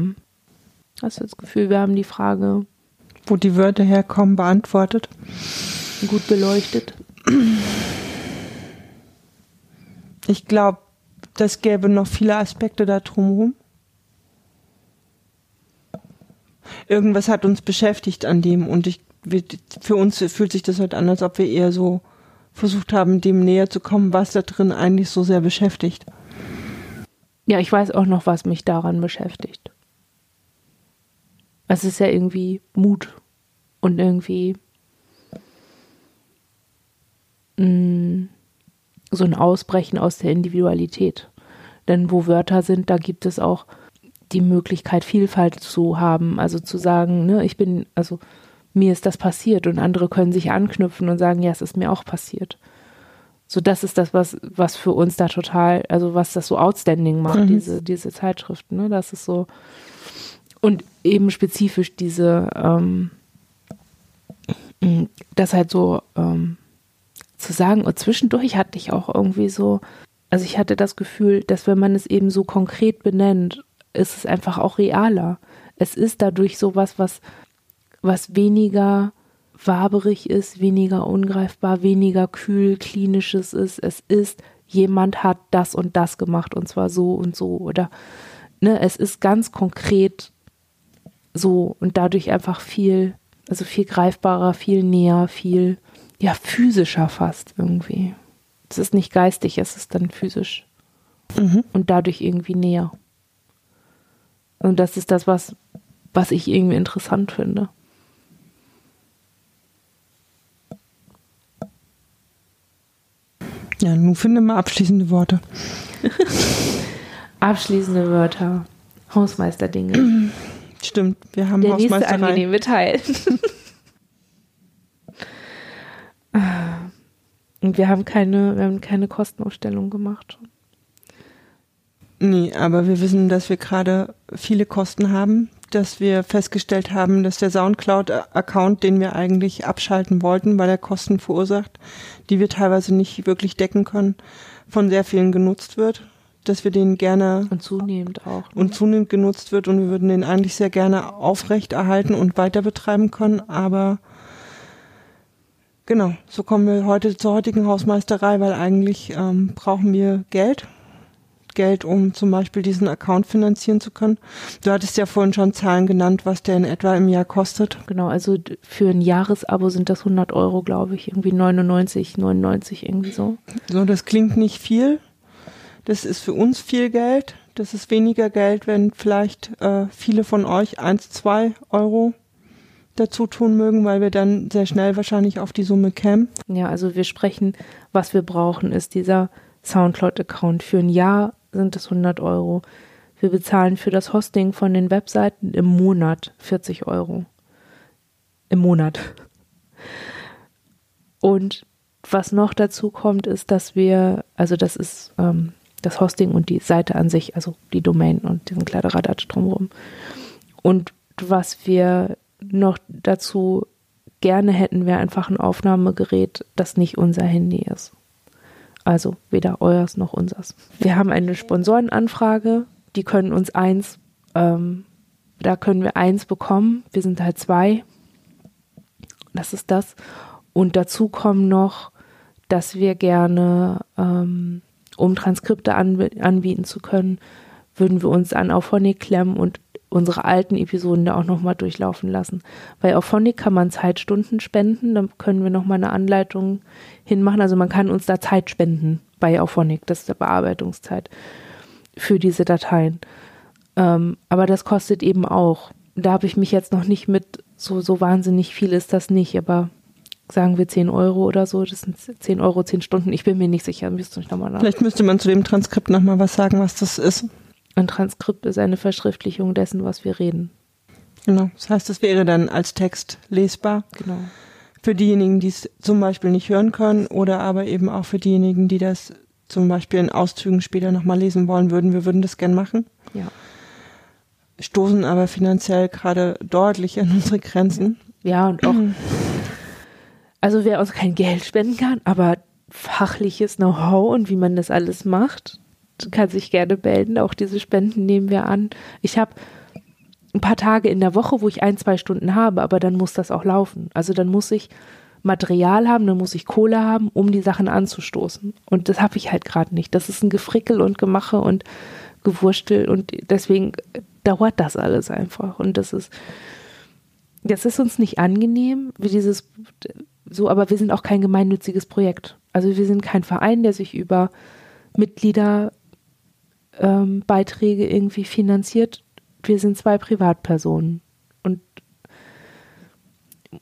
Hast du das Gefühl, wir haben die Frage, wo die Wörter herkommen, beantwortet? Gut beleuchtet. Ich glaube, das gäbe noch viele Aspekte da drumherum. Irgendwas hat uns beschäftigt an dem und ich, für uns fühlt sich das halt an, als ob wir eher so versucht haben, dem näher zu kommen, was da drin eigentlich so sehr beschäftigt. Ja, ich weiß auch noch, was mich daran beschäftigt. Es ist ja irgendwie Mut und irgendwie mh, so ein Ausbrechen aus der Individualität. Denn wo Wörter sind, da gibt es auch die Möglichkeit, Vielfalt zu haben. Also zu sagen, ne, ich bin, also mir ist das passiert und andere können sich anknüpfen und sagen, ja, es ist mir auch passiert. So, das ist das, was, was für uns da total, also was das so outstanding macht, mhm. diese, diese Zeitschrift, ne? Das ist so, und eben spezifisch diese, ähm, das halt so ähm, zu sagen, und zwischendurch hatte ich auch irgendwie so, also ich hatte das Gefühl, dass wenn man es eben so konkret benennt, ist es einfach auch realer. Es ist dadurch sowas, was, was weniger waberig ist, weniger ungreifbar, weniger kühl, klinisches ist. Es ist, jemand hat das und das gemacht und zwar so und so oder ne, es ist ganz konkret so und dadurch einfach viel, also viel greifbarer, viel näher, viel ja physischer fast irgendwie. Es ist nicht geistig, es ist dann physisch mhm. und dadurch irgendwie näher. Und das ist das, was, was ich irgendwie interessant finde. Ja, nun finde mal abschließende Worte. abschließende Wörter. Hausmeisterdinge. Stimmt, wir haben Der nächste angenehme Teil. Und wir haben keine, wir haben keine Kostenaufstellung gemacht. Nee, aber wir wissen, dass wir gerade viele Kosten haben, dass wir festgestellt haben, dass der Soundcloud-Account, den wir eigentlich abschalten wollten, weil er Kosten verursacht, die wir teilweise nicht wirklich decken können, von sehr vielen genutzt wird dass wir den gerne und zunehmend auch ne? und zunehmend genutzt wird und wir würden den eigentlich sehr gerne aufrecht erhalten und weiter betreiben können, aber genau, so kommen wir heute zur heutigen Hausmeisterei, weil eigentlich ähm, brauchen wir Geld. Geld, um zum Beispiel diesen Account finanzieren zu können. Du hattest ja vorhin schon Zahlen genannt, was der in etwa im Jahr kostet. Genau, also für ein Jahresabo sind das 100 Euro, glaube ich, irgendwie 99, 99 irgendwie so. So, das klingt nicht viel, das ist für uns viel Geld. Das ist weniger Geld, wenn vielleicht äh, viele von euch eins, zwei Euro dazu tun mögen, weil wir dann sehr schnell wahrscheinlich auf die Summe kämen. Ja, also wir sprechen, was wir brauchen, ist dieser Soundcloud-Account. Für ein Jahr sind es 100 Euro. Wir bezahlen für das Hosting von den Webseiten im Monat 40 Euro. Im Monat. Und was noch dazu kommt, ist, dass wir, also das ist ähm, das Hosting und die Seite an sich, also die Domain und diesen Kladderadatsch drumherum. Und was wir noch dazu gerne hätten, wäre einfach ein Aufnahmegerät, das nicht unser Handy ist. Also weder euers noch unsers. Wir haben eine Sponsorenanfrage, die können uns eins, ähm, da können wir eins bekommen. Wir sind halt zwei. Das ist das. Und dazu kommen noch, dass wir gerne ähm, um Transkripte anbieten zu können, würden wir uns an Auphonic klemmen und unsere alten Episoden da auch nochmal durchlaufen lassen. Bei Auphonic kann man Zeitstunden spenden, dann können wir nochmal eine Anleitung hinmachen. Also man kann uns da Zeit spenden bei Auphonic, das ist der Bearbeitungszeit für diese Dateien. Ähm, aber das kostet eben auch. Da habe ich mich jetzt noch nicht mit, so, so wahnsinnig viel ist das nicht, aber sagen wir 10 Euro oder so, das sind 10 Euro, 10 Stunden, ich bin mir nicht sicher, müsste ich nochmal nach. Vielleicht müsste man zu dem Transkript nochmal was sagen, was das ist. Ein Transkript ist eine Verschriftlichung dessen, was wir reden. Genau, das heißt, es wäre dann als Text lesbar. Genau. Für diejenigen, die es zum Beispiel nicht hören können oder aber eben auch für diejenigen, die das zum Beispiel in Auszügen später nochmal lesen wollen würden. Wir würden das gern machen. Ja. Stoßen aber finanziell gerade deutlich an unsere Grenzen. Ja, und auch Also wer uns kein Geld spenden kann, aber fachliches Know-how und wie man das alles macht, kann sich gerne melden. Auch diese Spenden nehmen wir an. Ich habe ein paar Tage in der Woche, wo ich ein, zwei Stunden habe, aber dann muss das auch laufen. Also dann muss ich Material haben, dann muss ich Kohle haben, um die Sachen anzustoßen. Und das habe ich halt gerade nicht. Das ist ein Gefrickel und Gemache und Gewurstel und deswegen dauert das alles einfach. Und das ist, das ist uns nicht angenehm, wie dieses so, aber wir sind auch kein gemeinnütziges Projekt. Also wir sind kein Verein, der sich über Mitgliederbeiträge ähm, irgendwie finanziert. Wir sind zwei Privatpersonen. Und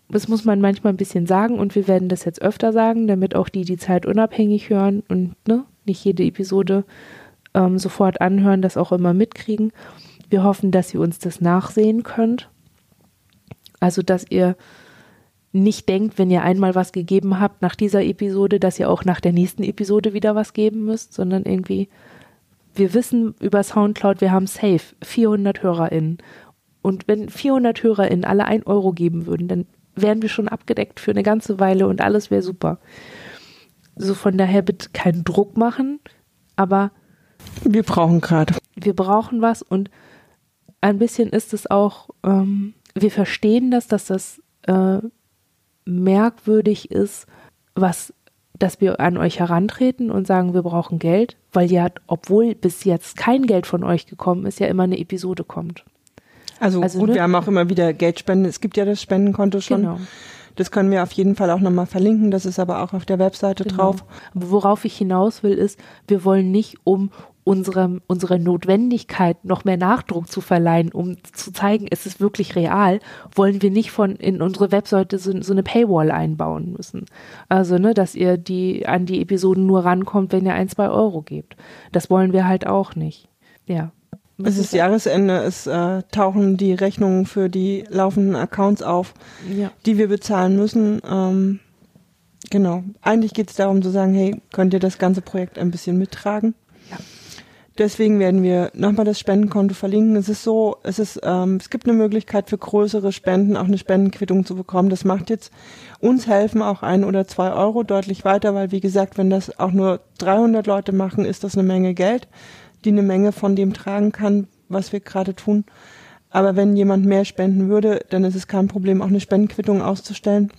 das muss man manchmal ein bisschen sagen und wir werden das jetzt öfter sagen, damit auch die die Zeit unabhängig hören und ne, nicht jede Episode ähm, sofort anhören, das auch immer mitkriegen. Wir hoffen, dass ihr uns das nachsehen könnt. Also, dass ihr nicht denkt, wenn ihr einmal was gegeben habt nach dieser Episode, dass ihr auch nach der nächsten Episode wieder was geben müsst, sondern irgendwie, wir wissen über Soundcloud, wir haben safe 400 HörerInnen. Und wenn 400 HörerInnen alle ein Euro geben würden, dann wären wir schon abgedeckt für eine ganze Weile und alles wäre super. So von daher bitte keinen Druck machen, aber wir brauchen gerade. Wir brauchen was und ein bisschen ist es auch, ähm, wir verstehen das, dass das äh, merkwürdig ist, was, dass wir an euch herantreten und sagen, wir brauchen Geld, weil ja, obwohl bis jetzt kein Geld von euch gekommen ist, ja immer eine Episode kommt. Also, also gut, ne? wir haben auch immer wieder Geldspenden. Es gibt ja das Spendenkonto schon. Genau. Das können wir auf jeden Fall auch nochmal verlinken. Das ist aber auch auf der Webseite genau. drauf. Worauf ich hinaus will, ist, wir wollen nicht um unsere, unsere Notwendigkeit, noch mehr Nachdruck zu verleihen, um zu zeigen, es ist wirklich real, wollen wir nicht von in unsere Webseite so, so eine Paywall einbauen müssen. Also, ne, dass ihr die an die Episoden nur rankommt, wenn ihr ein, zwei Euro gebt. Das wollen wir halt auch nicht. Ja. Es ist Jahresende, es äh, tauchen die Rechnungen für die laufenden Accounts auf, ja. die wir bezahlen müssen. Ähm, genau. Eigentlich geht es darum zu sagen, hey, könnt ihr das ganze Projekt ein bisschen mittragen? Deswegen werden wir nochmal das Spendenkonto verlinken. Es ist so, es ist, ähm, es gibt eine Möglichkeit für größere Spenden auch eine Spendenquittung zu bekommen. Das macht jetzt uns helfen auch ein oder zwei Euro deutlich weiter, weil wie gesagt, wenn das auch nur 300 Leute machen, ist das eine Menge Geld die eine Menge von dem tragen kann, was wir gerade tun. Aber wenn jemand mehr spenden würde, dann ist es kein Problem, auch eine Spendenquittung auszustellen.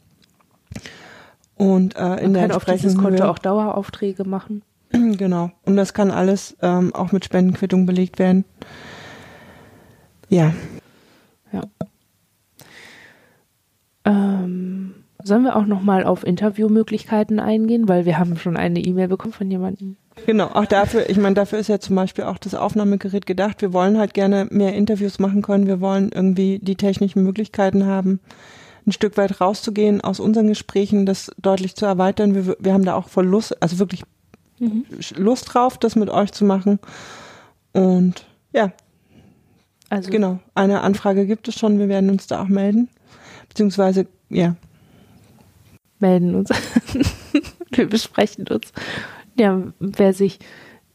Und äh, in Man der kann auf dieses Konto auch Daueraufträge machen. Genau. Und das kann alles ähm, auch mit Spendenquittung belegt werden. Ja. Ja. Ähm, sollen wir auch noch mal auf Interviewmöglichkeiten eingehen, weil wir haben schon eine E-Mail bekommen von jemandem. Genau, auch dafür, ich meine, dafür ist ja zum Beispiel auch das Aufnahmegerät gedacht. Wir wollen halt gerne mehr Interviews machen können. Wir wollen irgendwie die technischen Möglichkeiten haben, ein Stück weit rauszugehen aus unseren Gesprächen, das deutlich zu erweitern. Wir, wir haben da auch voll Lust, also wirklich mhm. Lust drauf, das mit euch zu machen. Und ja, also genau, eine Anfrage gibt es schon. Wir werden uns da auch melden. Beziehungsweise, ja. Melden uns. wir besprechen uns ja, wer sich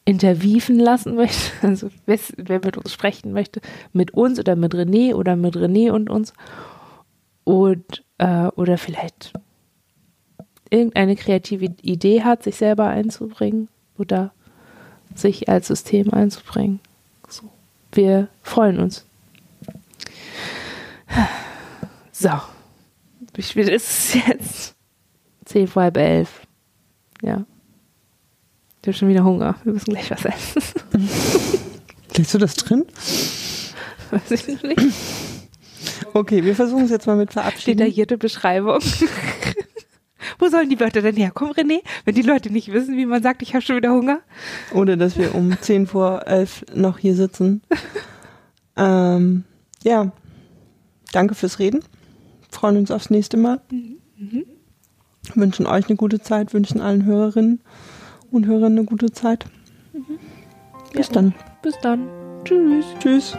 interviewen lassen möchte, also wer, wer mit uns sprechen möchte, mit uns oder mit René oder mit René und uns und äh, oder vielleicht irgendeine kreative Idee hat, sich selber einzubringen oder sich als System einzubringen. So. Wir freuen uns. So. Wie spät ist es jetzt? Zehn vor halb elf. Ja. Ich habe schon wieder Hunger. Wir müssen gleich was essen. Lässt du das drin? Weiß ich noch nicht. Okay, wir versuchen es jetzt mal mit verabschieden. Detaillierte Beschreibung. Wo sollen die Wörter denn herkommen, René? Wenn die Leute nicht wissen, wie man sagt, ich habe schon wieder Hunger. Oder dass wir um 10 vor 11 noch hier sitzen. ähm, ja, danke fürs Reden. Freuen uns aufs nächste Mal. Mhm. Wünschen euch eine gute Zeit, wünschen allen Hörerinnen und Hörern eine gute Zeit. Mhm. Bis ja. dann. Bis dann. Tschüss. Tschüss.